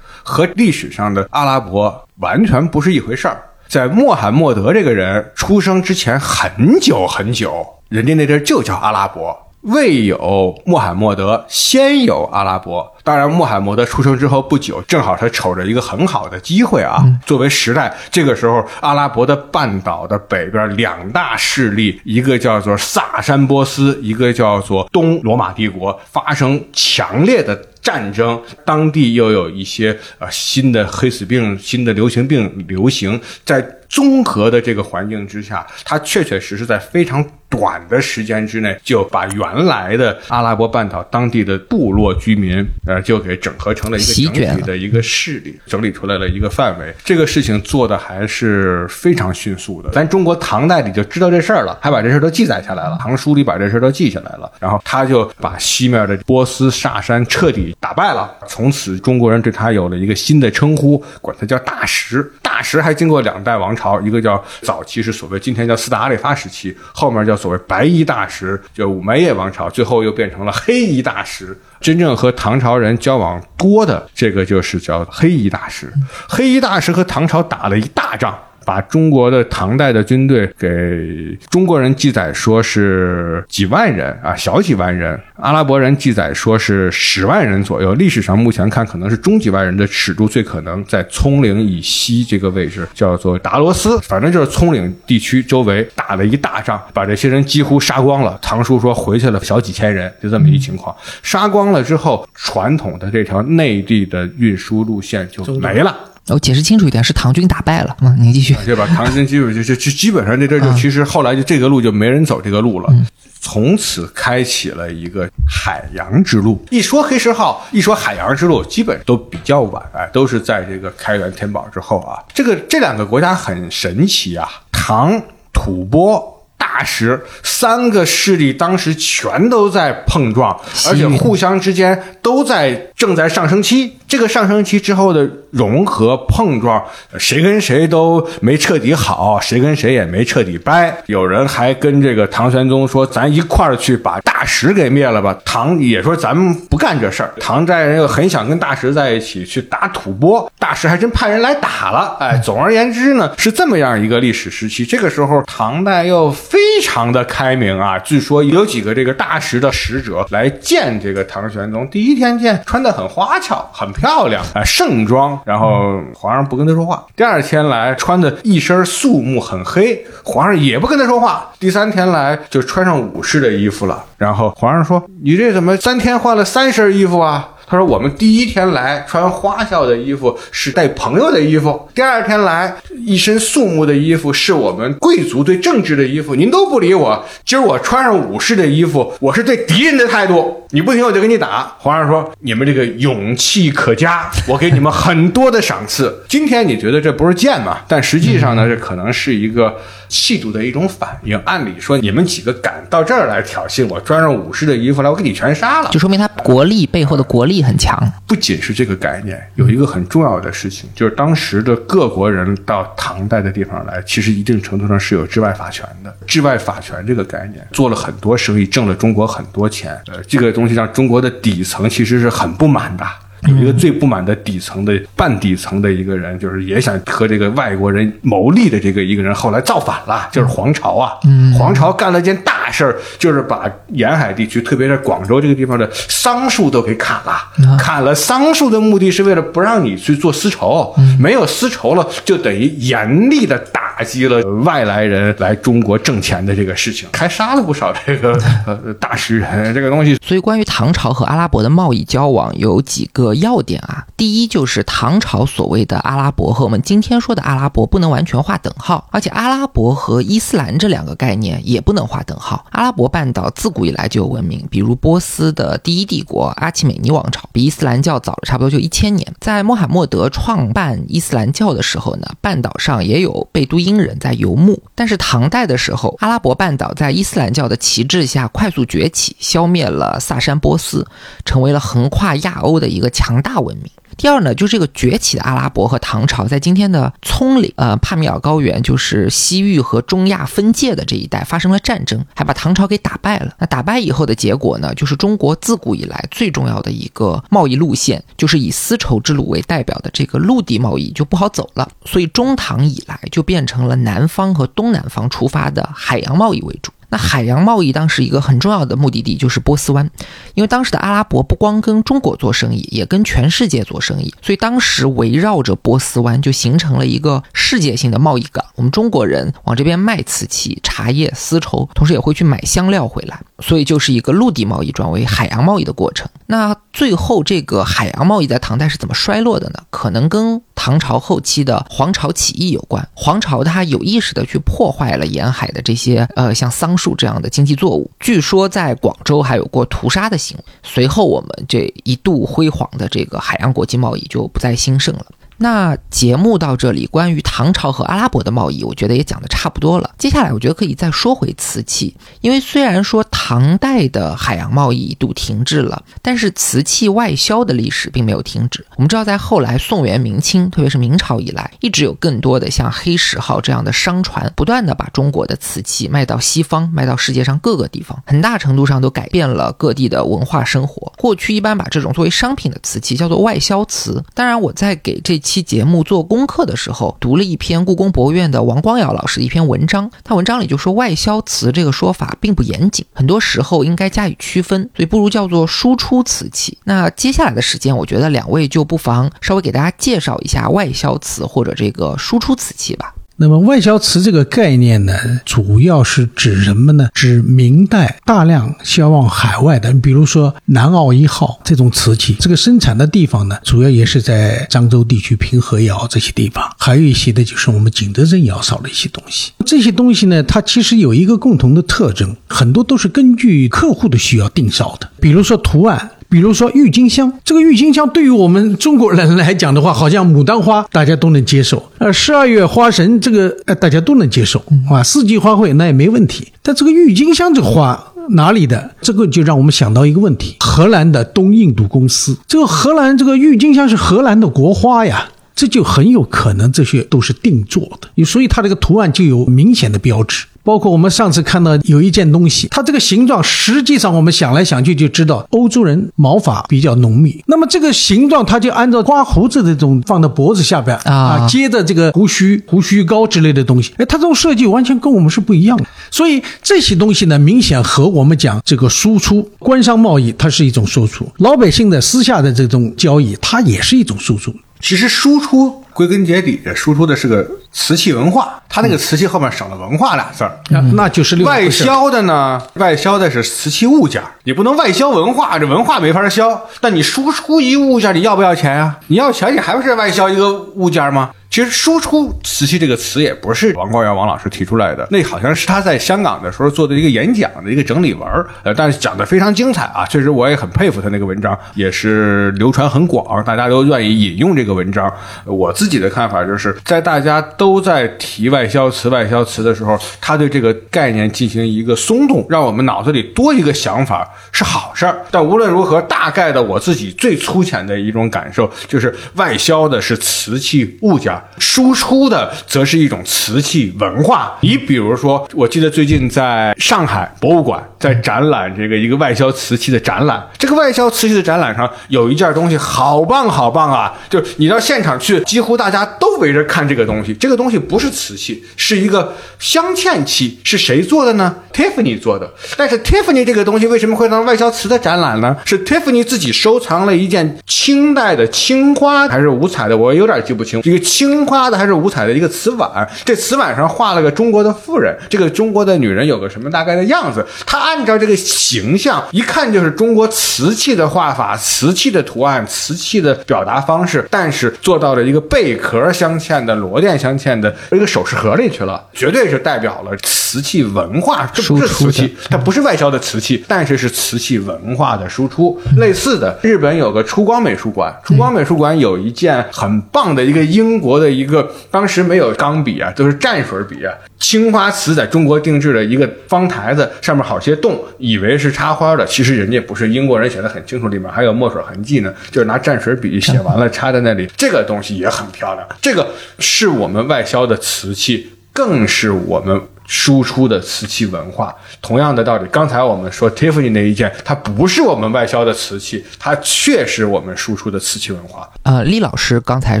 和历史上的阿拉伯完全不是一回事儿。在穆罕默德这个人出生之前很久很久，人家那地儿就叫阿拉伯。未有穆罕默德，先有阿拉伯。当然，穆罕默德出生之后不久，正好他瞅着一个很好的机会啊。作为时代，这个时候阿拉伯的半岛的北边两大势力，一个叫做萨珊波斯，一个叫做东罗马帝国，发生强烈的战争。当地又有一些呃新的黑死病、新的流行病流行，在综合的这个环境之下，它确确实实在非常。短的时间之内，就把原来的阿拉伯半岛当地的部落居民，呃，就给整合成了一个整体的一个势力，整理出来了一个范围。这个事情做的还是非常迅速的。咱中国唐代里就知道这事儿了，还把这事儿都记载下来了，唐书里把这事儿都记下来了。然后他就把西面的波斯萨珊彻底打败了，从此中国人对他有了一个新的称呼，管他叫大石。大石还经过两代王朝，一个叫早期是所谓今天叫四大阿里发时期，后面叫。所谓白衣大食，就五麦叶王朝，最后又变成了黑衣大食。真正和唐朝人交往多的，这个就是叫黑衣大食。黑衣大食和唐朝打了一大仗。把中国的唐代的军队给中国人记载说是几万人啊，小几万人；阿拉伯人记载说是十万人左右。历史上目前看可能是中几万人的尺度最可能在葱岭以西这个位置，叫做达罗斯，反正就是葱岭地区周围打了一大仗，把这些人几乎杀光了。唐叔说回去了小几千人，就这么一情况。杀光了之后，传统的这条内地的运输路线就没了。我解释清楚一点，是唐军打败了。嗯，您继续。对吧？唐军基本就就就基本上这这就其实后来就这个路就没人走这个路了，从此开启了一个海洋之路。一说黑石号，一说海洋之路，基本都比较晚，哎，都是在这个开元天宝之后啊。这个这两个国家很神奇啊，唐、吐蕃。大石三个势力当时全都在碰撞，而且互相之间都在正在上升期。这个上升期之后的融合碰撞，谁跟谁都没彻底好，谁跟谁也没彻底掰。有人还跟这个唐玄宗说：“咱一块儿去把大石给灭了吧。”唐也说：“咱们不干这事儿。”唐代人又很想跟大石在一起去打吐蕃，大石还真派人来打了。哎，总而言之呢，是这么样一个历史时期。这个时候，唐代又非常的开明啊。据说有几个这个大石的使者来见这个唐玄宗，第一天见穿的很花俏，很。漂亮啊，盛装，然后皇上不跟他说话。第二天来穿的一身素木，很黑，皇上也不跟他说话。第三天来就穿上武士的衣服了，然后皇上说：“你这怎么三天换了三身衣服啊？”他说：“我们第一天来穿花哨的衣服是带朋友的衣服，第二天来一身肃穆的衣服是我们贵族对政治的衣服。您都不理我，今儿我穿上武士的衣服，我是对敌人的态度。你不听我就跟你打。”皇上说：“你们这个勇气可嘉，我给你们很多的赏赐。今天你觉得这不是剑吗？但实际上呢，这可能是一个。”气度的一种反应。按理说，你们几个敢到这儿来挑衅我，穿上武士的衣服来，我给你全杀了，就说明他国力背后的国力很强。不仅是这个概念，有一个很重要的事情，就是当时的各国人到唐代的地方来，其实一定程度上是有治外法权的。治外法权这个概念，做了很多生意，挣了中国很多钱。呃，这个东西让中国的底层其实是很不满的。有一个最不满的底层的半底层的一个人，就是也想和这个外国人谋利的这个一个人，后来造反了，就是黄巢啊。黄巢干了件大事儿，就是把沿海地区，特别是广州这个地方的桑树都给砍了。砍了桑树的目的是为了不让你去做丝绸，没有丝绸了，就等于严厉的打击了外来人来中国挣钱的这个事情，还杀了不少这个呃大诗人。这个东西，所以关于唐朝和阿拉伯的贸易交往，有几个。要点啊，第一就是唐朝所谓的阿拉伯和我们今天说的阿拉伯不能完全划等号，而且阿拉伯和伊斯兰这两个概念也不能划等号。阿拉伯半岛自古以来就有文明，比如波斯的第一帝国阿契美尼王朝，比伊斯兰教早了差不多就一千年。在穆罕默德创办伊斯兰教的时候呢，半岛上也有贝都因人在游牧。但是唐代的时候，阿拉伯半岛在伊斯兰教的旗帜下快速崛起，消灭了萨珊波斯，成为了横跨亚欧的一个。强大文明。第二呢，就是这个崛起的阿拉伯和唐朝，在今天的葱岭，呃，帕米尔高原，就是西域和中亚分界的这一带发生了战争，还把唐朝给打败了。那打败以后的结果呢，就是中国自古以来最重要的一个贸易路线，就是以丝绸之路为代表的这个陆地贸易就不好走了。所以中唐以来就变成了南方和东南方出发的海洋贸易为主。那海洋贸易当时一个很重要的目的地就是波斯湾，因为当时的阿拉伯不光跟中国做生意，也跟全世界做生意，所以当时围绕着波斯湾就形成了一个世界性的贸易港。我们中国人往这边卖瓷器、茶叶、丝绸，同时也会去买香料回来，所以就是一个陆地贸易转为海洋贸易的过程。那最后这个海洋贸易在唐代是怎么衰落的呢？可能跟唐朝后期的黄巢起义有关。黄巢他有意识的去破坏了沿海的这些呃像桑。树这样的经济作物，据说在广州还有过屠杀的行为。随后，我们这一度辉煌的这个海洋国际贸易就不再兴盛了。那节目到这里，关于唐朝和阿拉伯的贸易，我觉得也讲的差不多了。接下来，我觉得可以再说回瓷器，因为虽然说唐代的海洋贸易一度停滞了，但是瓷器外销的历史并没有停止。我们知道，在后来宋元明清，特别是明朝以来，一直有更多的像黑石号这样的商船，不断的把中国的瓷器卖到西方，卖到世界上各个地方，很大程度上都改变了各地的文化生活。过去一般把这种作为商品的瓷器叫做外销瓷。当然，我在给这。期节目做功课的时候，读了一篇故宫博物院的王光尧老师的一篇文章。他文章里就说，外销瓷这个说法并不严谨，很多时候应该加以区分，所以不如叫做输出瓷器。那接下来的时间，我觉得两位就不妨稍微给大家介绍一下外销瓷或者这个输出瓷器吧。那么外销瓷这个概念呢，主要是指什么呢？指明代大量销往海外的，比如说南澳一号这种瓷器，这个生产的地方呢，主要也是在漳州地区平和窑这些地方，还有一些的就是我们景德镇窑烧的一些东西。这些东西呢，它其实有一个共同的特征，很多都是根据客户的需要定烧的，比如说图案。比如说郁金香，这个郁金香对于我们中国人来讲的话，好像牡丹花大家都能接受，呃，十二月花神这个呃大家都能接受啊，四季花卉那也没问题。但这个郁金香这个花哪里的？这个就让我们想到一个问题：荷兰的东印度公司，这个荷兰这个郁金香是荷兰的国花呀。这就很有可能这些都是定做的，所以它这个图案就有明显的标志。包括我们上次看到有一件东西，它这个形状，实际上我们想来想去就知道，欧洲人毛发比较浓密。那么这个形状，它就按照刮胡子这种放在脖子下边啊，接着这个胡须、胡须膏之类的东西。哎，它这种设计完全跟我们是不一样的。所以这些东西呢，明显和我们讲这个输出官商贸易，它是一种输出；老百姓的私下的这种交易，它也是一种输出。其实输出归根结底，输出的是个瓷器文化。它那个瓷器后面省了“文化”俩字儿，那就是外销的呢。外销的是瓷器物件，你不能外销文化，这文化没法销。但你输出一物件，你要不要钱呀？你要钱，你还不是外销一个物件吗？其实“输出瓷器”这个词也不是王光远王老师提出来的，那好像是他在香港的时候做的一个演讲的一个整理文呃，但是讲的非常精彩啊，确实我也很佩服他那个文章，也是流传很广，大家都愿意引用这个文章。我自己的看法就是在大家都在提外销瓷、外销瓷的时候，他对这个概念进行一个松动，让我们脑子里多一个想法是好事儿。但无论如何，大概的我自己最粗浅的一种感受就是，外销的是瓷器物件。输出的则是一种瓷器文化。你比如说，我记得最近在上海博物馆在展览这个一个外销瓷器的展览。这个外销瓷器的展览上有一件东西，好棒好棒啊！就你到现场去，几乎大家都围着看这个东西。这个东西不是瓷器，是一个镶嵌器。是谁做的呢？Tiffany 做的。但是 Tiffany 这个东西为什么会当外销瓷的展览呢？是 Tiffany 自己收藏了一件清代的青花还是五彩的？我有点记不清。这个青。青花的还是五彩的一个瓷碗，这瓷碗上画了个中国的妇人，这个中国的女人有个什么大概的样子？她按照这个形象，一看就是中国瓷器的画法、瓷器的图案、瓷器的表达方式，但是做到了一个贝壳镶嵌的、螺钿镶嵌的一个首饰盒里去了，绝对是代表了瓷器文化。这不是瓷器，它不是外销的瓷器，但是是瓷器文化的输出。类似的，日本有个出光美术馆，出光美术馆有一件很棒的一个英国。的一个当时没有钢笔啊，都是蘸水笔啊。青花瓷在中国定制的一个方台子，上面好些洞，以为是插花的，其实人家不是。英国人写的很清楚，里面还有墨水痕迹呢，就是拿蘸水笔写完了插在那里。这个东西也很漂亮，这个是我们外销的瓷器，更是我们。输出的瓷器文化，同样的道理。刚才我们说 Tiffany 那一件，它不是我们外销的瓷器，它确实我们输出的瓷器文化。呃，厉老师刚才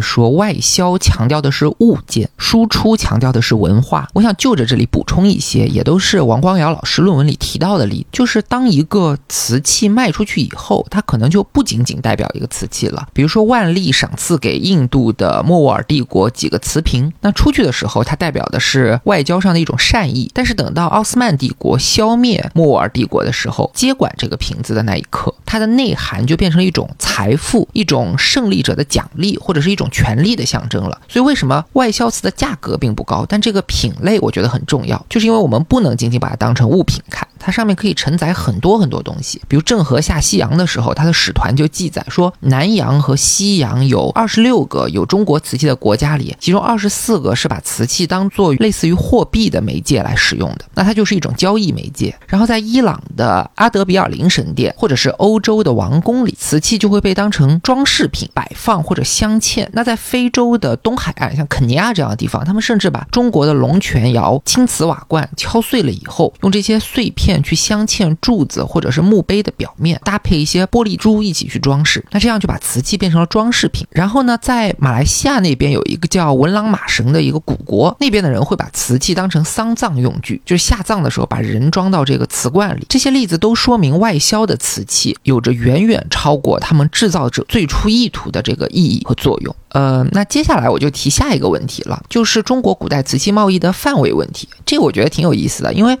说外销强调的是物件，输出强调的是文化。我想就着这里补充一些，也都是王光尧老师论文里提到的例，就是当一个瓷器卖出去以后，它可能就不仅仅代表一个瓷器了。比如说万历赏赐给印度的莫卧儿帝国几个瓷瓶，那出去的时候，它代表的是外交上的一种善。善意，但是等到奥斯曼帝国消灭莫尔帝国的时候，接管这个瓶子的那一刻，它的内涵就变成了一种财富、一种胜利者的奖励，或者是一种权力的象征了。所以，为什么外销瓷的价格并不高，但这个品类我觉得很重要，就是因为我们不能仅仅把它当成物品看。它上面可以承载很多很多东西，比如郑和下西洋的时候，他的使团就记载说，南洋和西洋有二十六个有中国瓷器的国家里，其中二十四个是把瓷器当做类似于货币的媒介来使用的，那它就是一种交易媒介。然后在伊朗的阿德比尔林神殿，或者是欧洲的王宫里，瓷器就会被当成装饰品摆放或者镶嵌。那在非洲的东海岸，像肯尼亚这样的地方，他们甚至把中国的龙泉窑、青瓷瓦罐敲碎了以后，用这些碎片。片去镶嵌柱子或者是墓碑的表面，搭配一些玻璃珠一起去装饰，那这样就把瓷器变成了装饰品。然后呢，在马来西亚那边有一个叫文朗马神的一个古国，那边的人会把瓷器当成丧葬用具，就是下葬的时候把人装到这个瓷罐里。这些例子都说明外销的瓷器有着远远超过他们制造者最初意图的这个意义和作用。呃，那接下来我就提下一个问题了，就是中国古代瓷器贸易的范围问题。这个我觉得挺有意思的，因为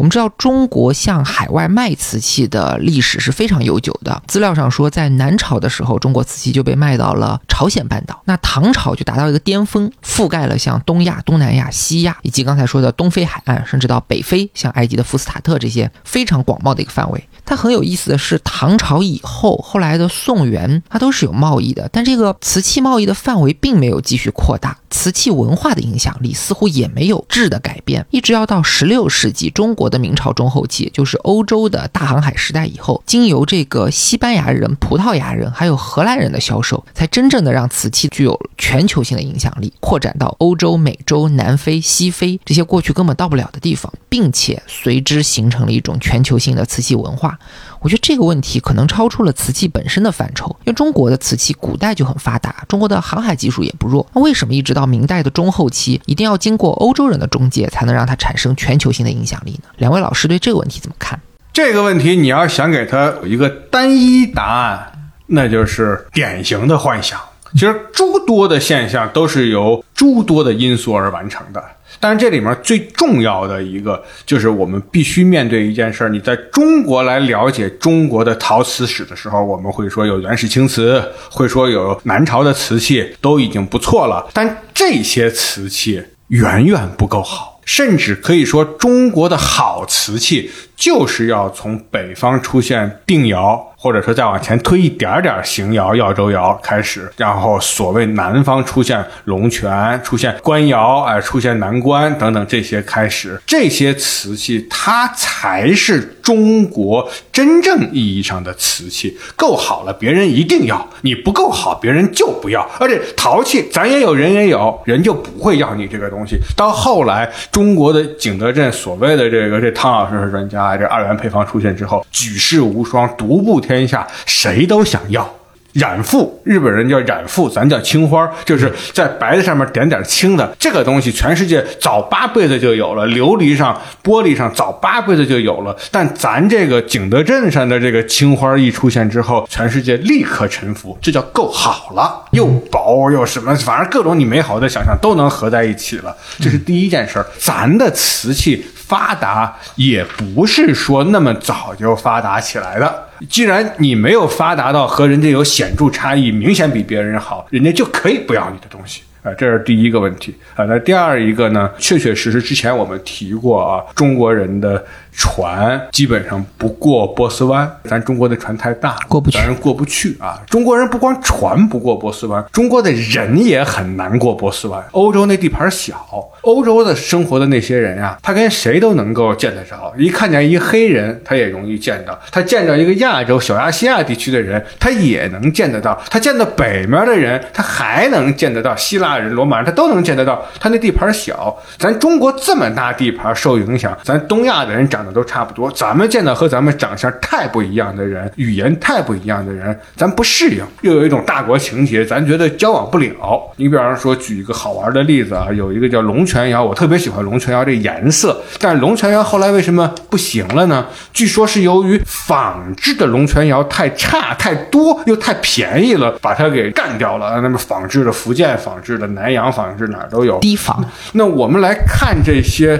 我们知道中国向海外卖瓷器的历史是非常悠久的。资料上说，在南朝的时候，中国瓷器就被卖到了朝鲜半岛。那唐朝就达到一个巅峰，覆盖了像东亚、东南亚、西亚，以及刚才说的东非海岸，甚至到北非，像埃及的福斯塔特这些非常广袤的一个范围。它很有意思的是，唐朝以后，后来的宋元，它都是有贸易的，但这个瓷器贸易的范围并没有继续扩大。瓷器文化的影响力似乎也没有质的改变，一直要到十六世纪中国的明朝中后期，就是欧洲的大航海时代以后，经由这个西班牙人、葡萄牙人还有荷兰人的销售，才真正的让瓷器具有全球性的影响力，扩展到欧洲、美洲、南非、西非这些过去根本到不了的地方，并且随之形成了一种全球性的瓷器文化。我觉得这个问题可能超出了瓷器本身的范畴，因为中国的瓷器古代就很发达，中国的航海技术也不弱。那为什么一直到明代的中后期，一定要经过欧洲人的中介，才能让它产生全球性的影响力呢？两位老师对这个问题怎么看？这个问题你要想给它有一个单一答案，那就是典型的幻想。其实诸多的现象都是由诸多的因素而完成的。但是这里面最重要的一个，就是我们必须面对一件事儿：你在中国来了解中国的陶瓷史的时候，我们会说有原始青瓷，会说有南朝的瓷器，都已经不错了。但这些瓷器远远不够好，甚至可以说，中国的好瓷器就是要从北方出现定窑。或者说再往前推一点点，邢窑、耀州窑开始，然后所谓南方出现龙泉、出现官窑，哎，出现南关等等这些开始，这些瓷器它才是中国真正意义上的瓷器，够好了，别人一定要；你不够好，别人就不要。而且陶器咱也有，人也有，人就不会要你这个东西。到后来，中国的景德镇所谓的这个这汤老师是专家，这二元配方出现之后，举世无双，独步。天下谁都想要染富，日本人叫染富，咱叫青花，就是在白的上面点点青的。这个东西全世界早八辈子就有了，琉璃上、玻璃上早八辈子就有了。但咱这个景德镇上的这个青花一出现之后，全世界立刻臣服，这叫够好了，又薄又什么，反正各种你美好的想象都能合在一起了。这是第一件事儿，咱的瓷器。发达也不是说那么早就发达起来的。既然你没有发达到和人家有显著差异，明显比别人好，人家就可以不要你的东西啊，这是第一个问题啊。那第二一个呢？确确实实之前我们提过啊，中国人的。船基本上不过波斯湾，咱中国的船太大，过不去，咱过不去啊！中国人不光船不过波斯湾，中国的人也很难过波斯湾。欧洲那地盘小，欧洲的生活的那些人呀，他跟谁都能够见得着。一看见一黑人，他也容易见到；他见到一个亚洲小亚细亚地区的人，他也能见得到；他见到北面的人，他还能见得到。希腊人、罗马人，他都能见得到。他那地盘小，咱中国这么大地盘受影响，咱东亚的人长。长得都差不多，咱们见到和咱们长相太不一样的人，语言太不一样的人，咱不适应，又有一种大国情节，咱觉得交往不了。你比方说，举一个好玩的例子啊，有一个叫龙泉窑，我特别喜欢龙泉窑这颜色，但是龙泉窑后来为什么不行了呢？据说是由于仿制的龙泉窑太差、太多又太便宜了，把它给干掉了。那么仿制的福建仿制的南洋仿制哪儿都有低仿。那我们来看这些。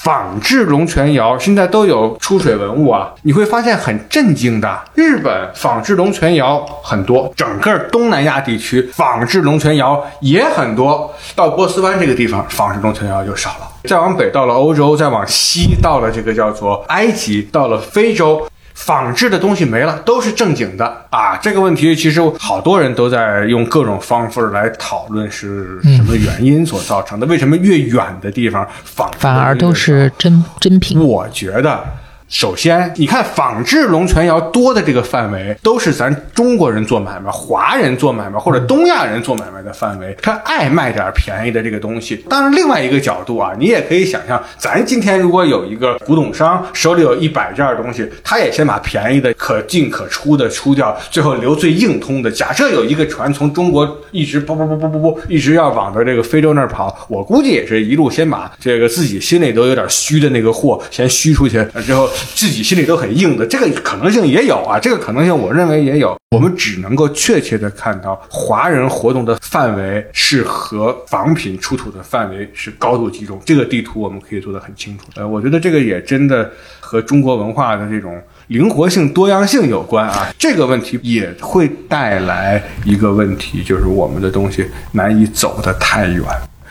仿制龙泉窑现在都有出水文物啊，你会发现很震惊的。日本仿制龙泉窑很多，整个东南亚地区仿制龙泉窑也很多，到波斯湾这个地方仿制龙泉窑就少了。再往北到了欧洲，再往西到了这个叫做埃及，到了非洲。仿制的东西没了，都是正经的啊！这个问题其实好多人都在用各种方式来讨论是什么原因所造成的。为什么越远的地方仿反而都是真真品？我觉得。首先，你看仿制龙泉窑多的这个范围，都是咱中国人做买卖、华人做买卖或者东亚人做买卖的范围。他爱卖点便宜的这个东西。当然，另外一个角度啊，你也可以想象，咱今天如果有一个古董商手里有一百件东西，他也先把便宜的、可进可出的出掉，最后留最硬通的。假设有一个船从中国一直不不不不不不一直要往着这个非洲那儿跑，我估计也是一路先把这个自己心里都有点虚的那个货先虚出去，之后。自己心里都很硬的，这个可能性也有啊，这个可能性我认为也有。我们只能够确切的看到，华人活动的范围是和仿品出土的范围是高度集中。这个地图我们可以做得很清楚。呃，我觉得这个也真的和中国文化的这种灵活性、多样性有关啊。这个问题也会带来一个问题，就是我们的东西难以走得太远。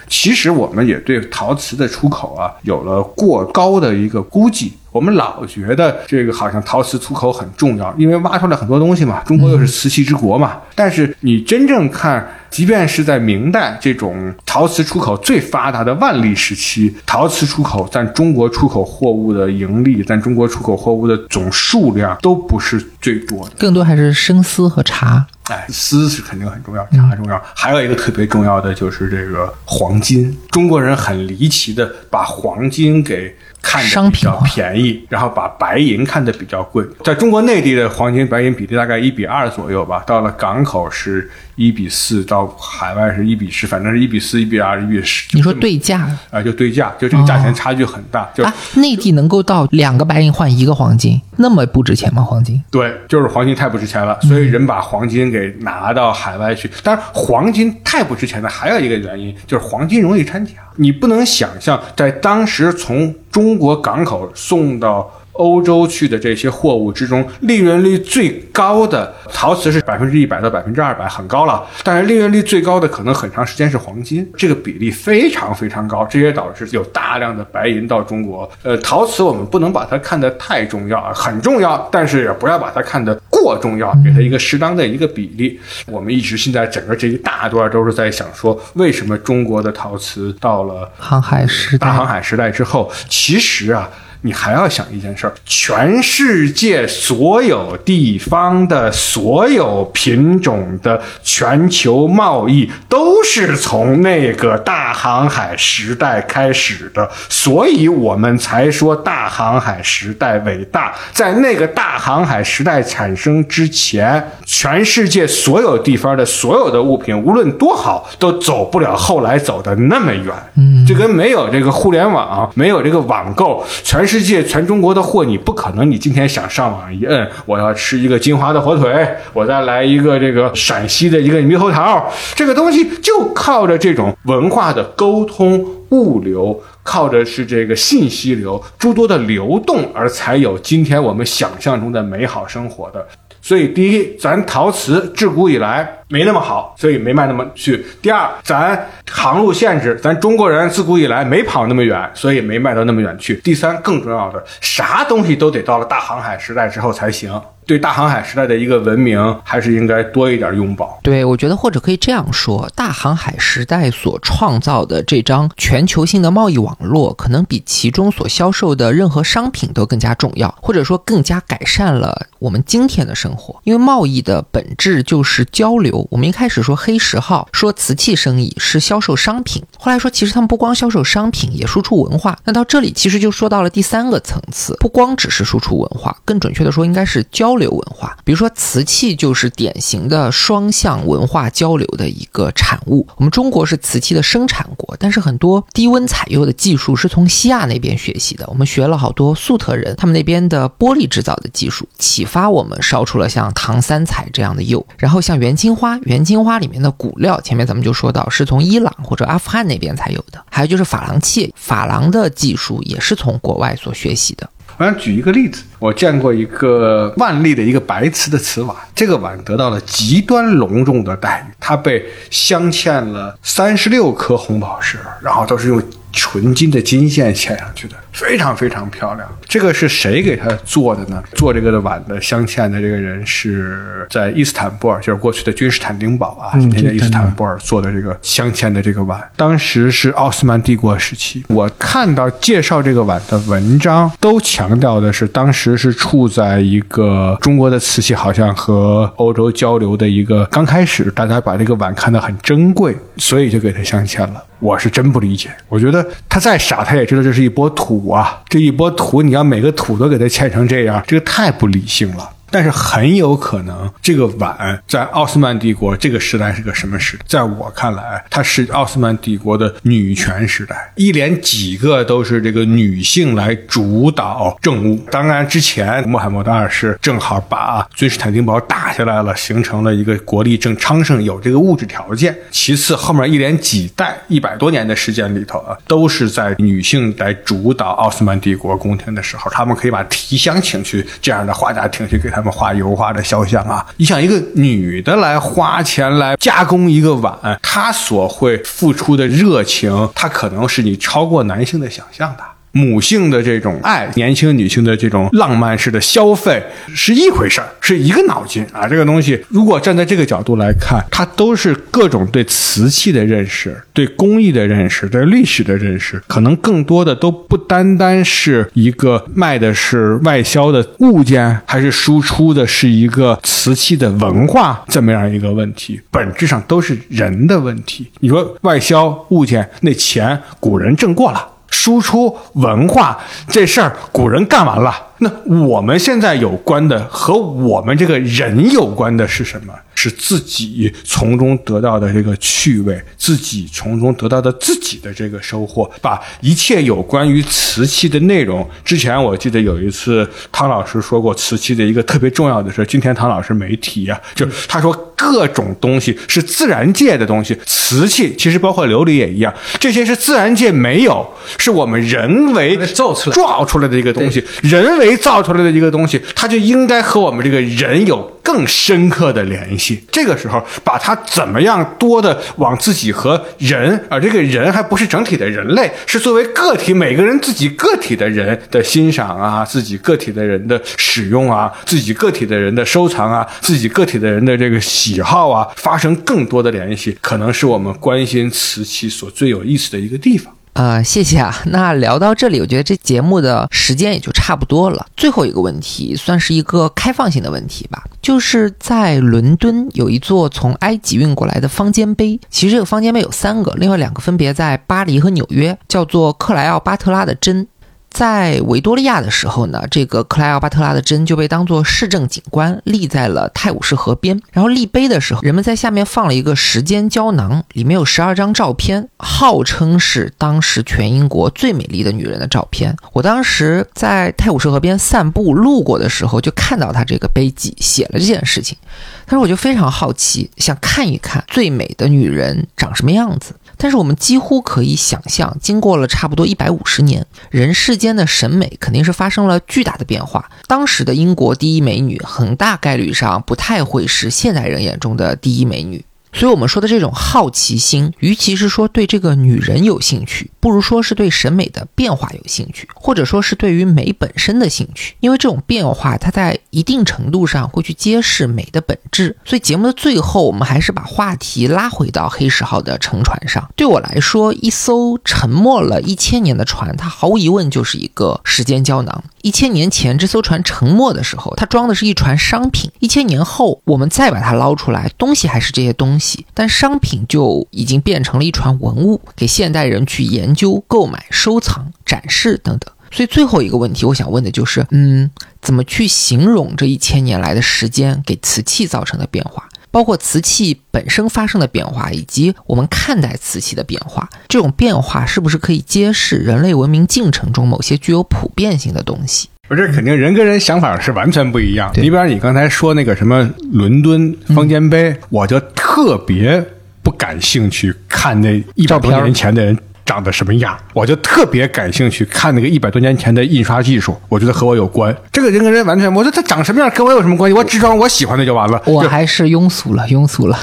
其实我们也对陶瓷的出口啊有了过高的一个估计。我们老觉得这个好像陶瓷出口很重要，因为挖出来很多东西嘛，中国又是瓷器之国嘛。但是你真正看，即便是在明代这种陶瓷出口最发达的万历时期，陶瓷出口占中国出口货物的盈利，占中国出口货物的总数量都不是最多的。更多还是生丝和茶。哎，丝是肯定很重要，茶很重要。还有一个特别重要的就是这个黄金，中国人很离奇的把黄金给。看的比较便宜，然后把白银看得比较贵。在中国内地的黄金白银比例大概一比二左右吧，到了港口是一比四，到海外是一比十，反正是一比四、一比二、一比十。你说对价啊？就对价，就这个价钱差距很大。就内地能够到两个白银换一个黄金，那么不值钱吗？黄金？对，就是黄金太不值钱了，所以人把黄金给拿到海外去。但是黄金太不值钱的还有一个原因，就是黄金容易掺假。你不能想象，在当时从中国港口送到。欧洲去的这些货物之中，利润率最高的陶瓷是百分之一百到百分之二百，很高了。但是利润率最高的可能很长时间是黄金，这个比例非常非常高，这也导致有大量的白银到中国。呃，陶瓷我们不能把它看得太重要啊，很重要，但是也不要把它看得过重要，给它一个适当的一个比例。我们一直现在整个这一大段都是在想说，为什么中国的陶瓷到了航海时代、大航海时代之后，其实啊。你还要想一件事儿，全世界所有地方的所有品种的全球贸易都是从那个大航海时代开始的，所以我们才说大航海时代伟大。在那个大航海时代产生之前，全世界所有地方的所有的物品，无论多好，都走不了后来走的那么远。嗯，就跟没有这个互联网，没有这个网购，全。世界全中国的货，你不可能。你今天想上网一摁，我要吃一个金华的火腿，我再来一个这个陕西的一个猕猴桃，这个东西就靠着这种文化的沟通、物流，靠着是这个信息流诸多的流动，而才有今天我们想象中的美好生活的。所以，第一，咱陶瓷自古以来。没那么好，所以没卖那么去。第二，咱航路限制，咱中国人自古以来没跑那么远，所以没卖到那么远去。第三，更重要的，啥东西都得到了大航海时代之后才行。对大航海时代的一个文明，还是应该多一点拥抱。对，我觉得或者可以这样说，大航海时代所创造的这张全球性的贸易网络，可能比其中所销售的任何商品都更加重要，或者说更加改善了我们今天的生活。因为贸易的本质就是交流。我们一开始说黑石号，说瓷器生意是销售商品，后来说其实他们不光销售商品，也输出文化。那到这里其实就说到了第三个层次，不光只是输出文化，更准确的说应该是交流文化。比如说瓷器就是典型的双向文化交流的一个产物。我们中国是瓷器的生产国，但是很多低温采釉的技术是从西亚那边学习的。我们学了好多粟特人他们那边的玻璃制造的技术，启发我们烧出了像唐三彩这样的釉，然后像元青花。元青花里面的骨料，前面咱们就说到是从伊朗或者阿富汗那边才有的。还有就是珐琅器，珐琅的技术也是从国外所学习的。我想举一个例子，我见过一个万历的一个白瓷的瓷碗，这个碗得到了极端隆重的待遇，它被镶嵌了三十六颗红宝石，然后都是用。纯金的金线嵌上去的，非常非常漂亮。这个是谁给他做的呢？做这个的碗的镶嵌的这个人是在伊斯坦布尔，就是过去的君士坦丁堡啊，今天的伊斯坦布尔做的这个镶嵌的这个碗，当时是奥斯曼帝国时期。我看到介绍这个碗的文章，都强调的是当时是处在一个中国的瓷器好像和欧洲交流的一个刚开始，大家把这个碗看得很珍贵，所以就给它镶嵌了。我是真不理解，我觉得他再傻，他也知道这是一波土啊！这一波土，你要每个土都给它嵌成这样，这个太不理性了。但是很有可能，这个碗在奥斯曼帝国这个时代是个什么时代？在我看来，它是奥斯曼帝国的女权时代，一连几个都是这个女性来主导政务。当然，之前穆罕默德二世正好把君士坦丁堡打下来了，形成了一个国力正昌盛，有这个物质条件。其次，后面一连几代一百多年的时间里头啊，都是在女性来主导奥斯曼帝国宫廷的时候，他们可以把提香请去这样的画家请去给他。什么画油画的肖像啊！你想一个女的来花钱来加工一个碗，她所会付出的热情，她可能是你超过男性的想象的。母性的这种爱，年轻女性的这种浪漫式的消费是一回事儿，是一个脑筋啊。这个东西如果站在这个角度来看，它都是各种对瓷器的认识、对工艺的认识、对历史的认识，可能更多的都不单单是一个卖的是外销的物件，还是输出的是一个瓷器的文化这么样一个问题，本质上都是人的问题。你说外销物件那钱，古人挣过了。输出文化这事儿，古人干完了。那我们现在有关的和我们这个人有关的是什么？是自己从中得到的这个趣味，自己从中得到的自己的这个收获。把一切有关于瓷器的内容，之前我记得有一次汤老师说过瓷器的一个特别重要的事，今天汤老师没提啊，就他说各种东西是自然界的东西，瓷器其实包括琉璃也一样，这些是自然界没有，是我们人为造出来造出来的一个东西，人为造出来的一个东西，它就应该和我们这个人有更深刻的联系。这个时候，把它怎么样多的往自己和人，而这个人还不是整体的人类，是作为个体每个人自己个体的人的欣赏啊，自己个体的人的使用啊，自己个体的人的收藏啊，自己个体的人的这个喜好啊，发生更多的联系，可能是我们关心瓷器所最有意思的一个地方。呃，谢谢啊。那聊到这里，我觉得这节目的时间也就差不多了。最后一个问题，算是一个开放性的问题吧，就是在伦敦有一座从埃及运过来的方尖碑。其实这个方尖碑有三个，另外两个分别在巴黎和纽约，叫做克莱奥巴特拉的针。在维多利亚的时候呢，这个克莱奥巴特拉的针就被当作市政景观立在了泰晤士河边。然后立碑的时候，人们在下面放了一个时间胶囊，里面有十二张照片，号称是当时全英国最美丽的女人的照片。我当时在泰晤士河边散步路过的时候，就看到他这个碑记写了这件事情。但是我就非常好奇，想看一看最美的女人长什么样子。但是我们几乎可以想象，经过了差不多一百五十年，人世间的审美肯定是发生了巨大的变化。当时的英国第一美女，很大概率上不太会是现代人眼中的第一美女。所以，我们说的这种好奇心，与其是说对这个女人有兴趣，不如说是对审美的变化有兴趣，或者说是对于美本身的兴趣。因为这种变化，它在一定程度上会去揭示美的本质。所以，节目的最后，我们还是把话题拉回到黑石号的沉船上。对我来说，一艘沉没了一千年的船，它毫无疑问就是一个时间胶囊。一千年前，这艘船沉没的时候，它装的是一船商品；一千年后，我们再把它捞出来，东西还是这些东西，但商品就已经变成了一船文物，给现代人去研究、购买、收藏、展示等等。所以，最后一个问题，我想问的就是，嗯，怎么去形容这一千年来的时间给瓷器造成的变化？包括瓷器本身发生的变化，以及我们看待瓷器的变化，这种变化是不是可以揭示人类文明进程中某些具有普遍性的东西？不是，肯定人跟人想法是完全不一样。你比方你刚才说那个什么伦敦方尖碑，我就特别不感兴趣看那一百多年前的人。长得什么样，我就特别感兴趣。看那个一百多年前的印刷技术，我觉得和我有关。这个人跟人完全，我说他长什么样跟我有什么关系？我只装我喜欢的就完了。我还是庸俗了，庸俗了。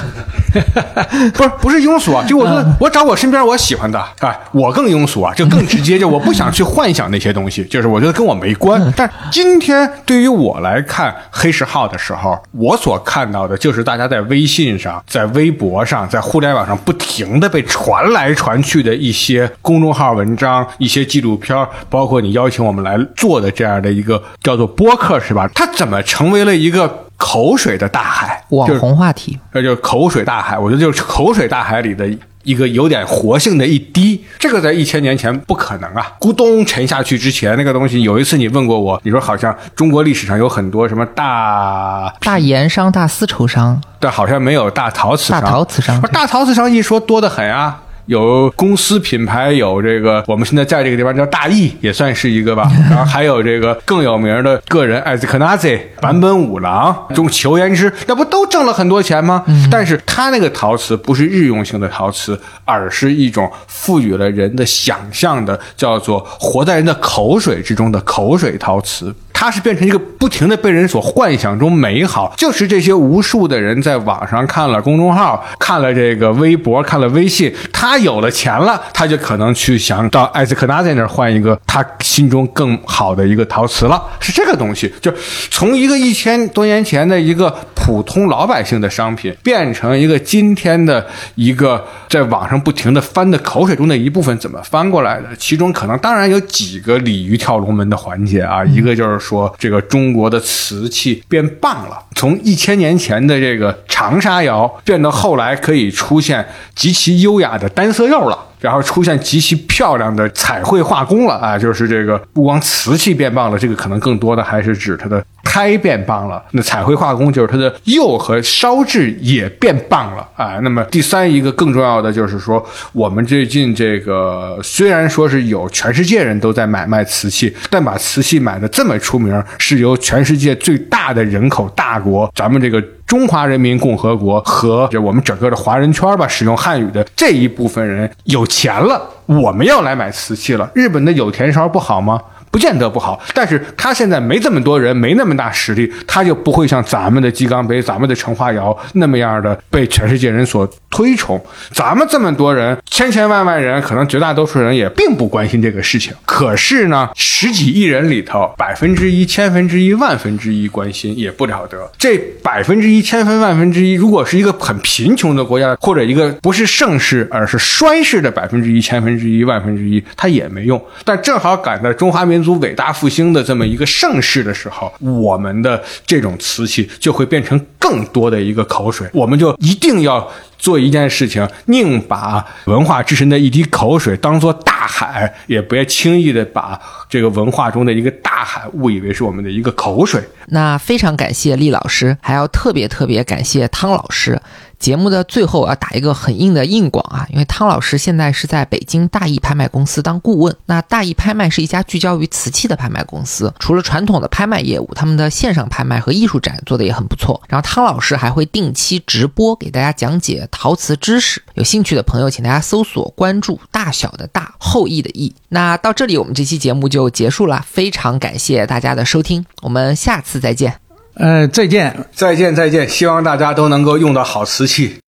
不是不是庸俗啊，就我说我找我身边我喜欢的，哎，我更庸俗啊，就更直接，就我不想去幻想那些东西，就是我觉得跟我没关。但今天对于我来看黑石号的时候，我所看到的就是大家在微信上、在微博上、在互联网上不停的被传来传去的一些。些公众号文章、一些纪录片，包括你邀请我们来做的这样的一个叫做播客，是吧？它怎么成为了一个口水的大海？网红话题，那就是口水大海。我觉得就是口水大海里的一个有点活性的一滴。这个在一千年前不可能啊！咕咚沉下去之前，那个东西有一次你问过我，你说好像中国历史上有很多什么大大盐商、大丝绸商，但好像没有大陶瓷商。大陶瓷商，大陶瓷商一说多得很啊。有公司品牌，有这个我们现在在这个地方叫大义，也算是一个吧。然后还有这个更有名的个人艾斯克纳兹、坂本五郎、中求言之，那不都挣了很多钱吗？但是他那个陶瓷不是日用性的陶瓷，而是一种赋予了人的想象的，叫做活在人的口水之中的口水陶瓷。它是变成一个不停的被人所幻想中美好，就是这些无数的人在网上看了公众号，看了这个微博，看了微信，他有了钱了，他就可能去想到艾斯克纳在那儿换一个他心中更好的一个陶瓷了，是这个东西，就从一个一千多年前的一个普通老百姓的商品，变成一个今天的一个在网上不停的翻的口水中的一部分，怎么翻过来的？其中可能当然有几个鲤鱼跳龙门的环节啊，一个就是说这个中国的瓷器变棒了，从一千年前的这个长沙窑变到后来可以出现极其优雅的单色釉了。然后出现极其漂亮的彩绘画工了啊，就是这个不光瓷器变棒了，这个可能更多的还是指它的胎变棒了。那彩绘画工就是它的釉和烧制也变棒了啊。那么第三一个更重要的就是说，我们最近这个虽然说是有全世界人都在买卖瓷器，但把瓷器买的这么出名，是由全世界最大的人口大国咱们这个。中华人民共和国和这我们整个的华人圈吧，使用汉语的这一部分人有钱了，我们要来买瓷器了。日本的有田烧不好吗？不见得不好，但是他现在没这么多人，没那么大实力，他就不会像咱们的鸡缸杯、咱们的成化窑那么样的被全世界人所推崇。咱们这么多人，千千万万人，可能绝大多数人也并不关心这个事情。可是呢，十几亿人里头，百分之一、千分之一、万分之一关心也不了得。这百分之一、千分万分之一，如果是一个很贫穷的国家，或者一个不是盛世而是衰世的百分之一、千分之一、万分之一，它也没用。但正好赶在中华民。民族伟大复兴的这么一个盛世的时候，我们的这种瓷器就会变成更多的一个口水。我们就一定要做一件事情，宁把文化之神的一滴口水当做大海，也别轻易的把这个文化中的一个大海误以为是我们的一个口水。那非常感谢厉老师，还要特别特别感谢汤老师。节目的最后要打一个很硬的硬广啊，因为汤老师现在是在北京大义拍卖公司当顾问。那大义拍卖是一家聚焦于瓷器的拍卖公司，除了传统的拍卖业务，他们的线上拍卖和艺术展做的也很不错。然后汤老师还会定期直播给大家讲解陶瓷知识，有兴趣的朋友请大家搜索关注“大小的大后羿的羿”。那到这里我们这期节目就结束了，非常感谢大家的收听，我们下次再见。呃，再见，再见，再见！希望大家都能够用到好瓷器。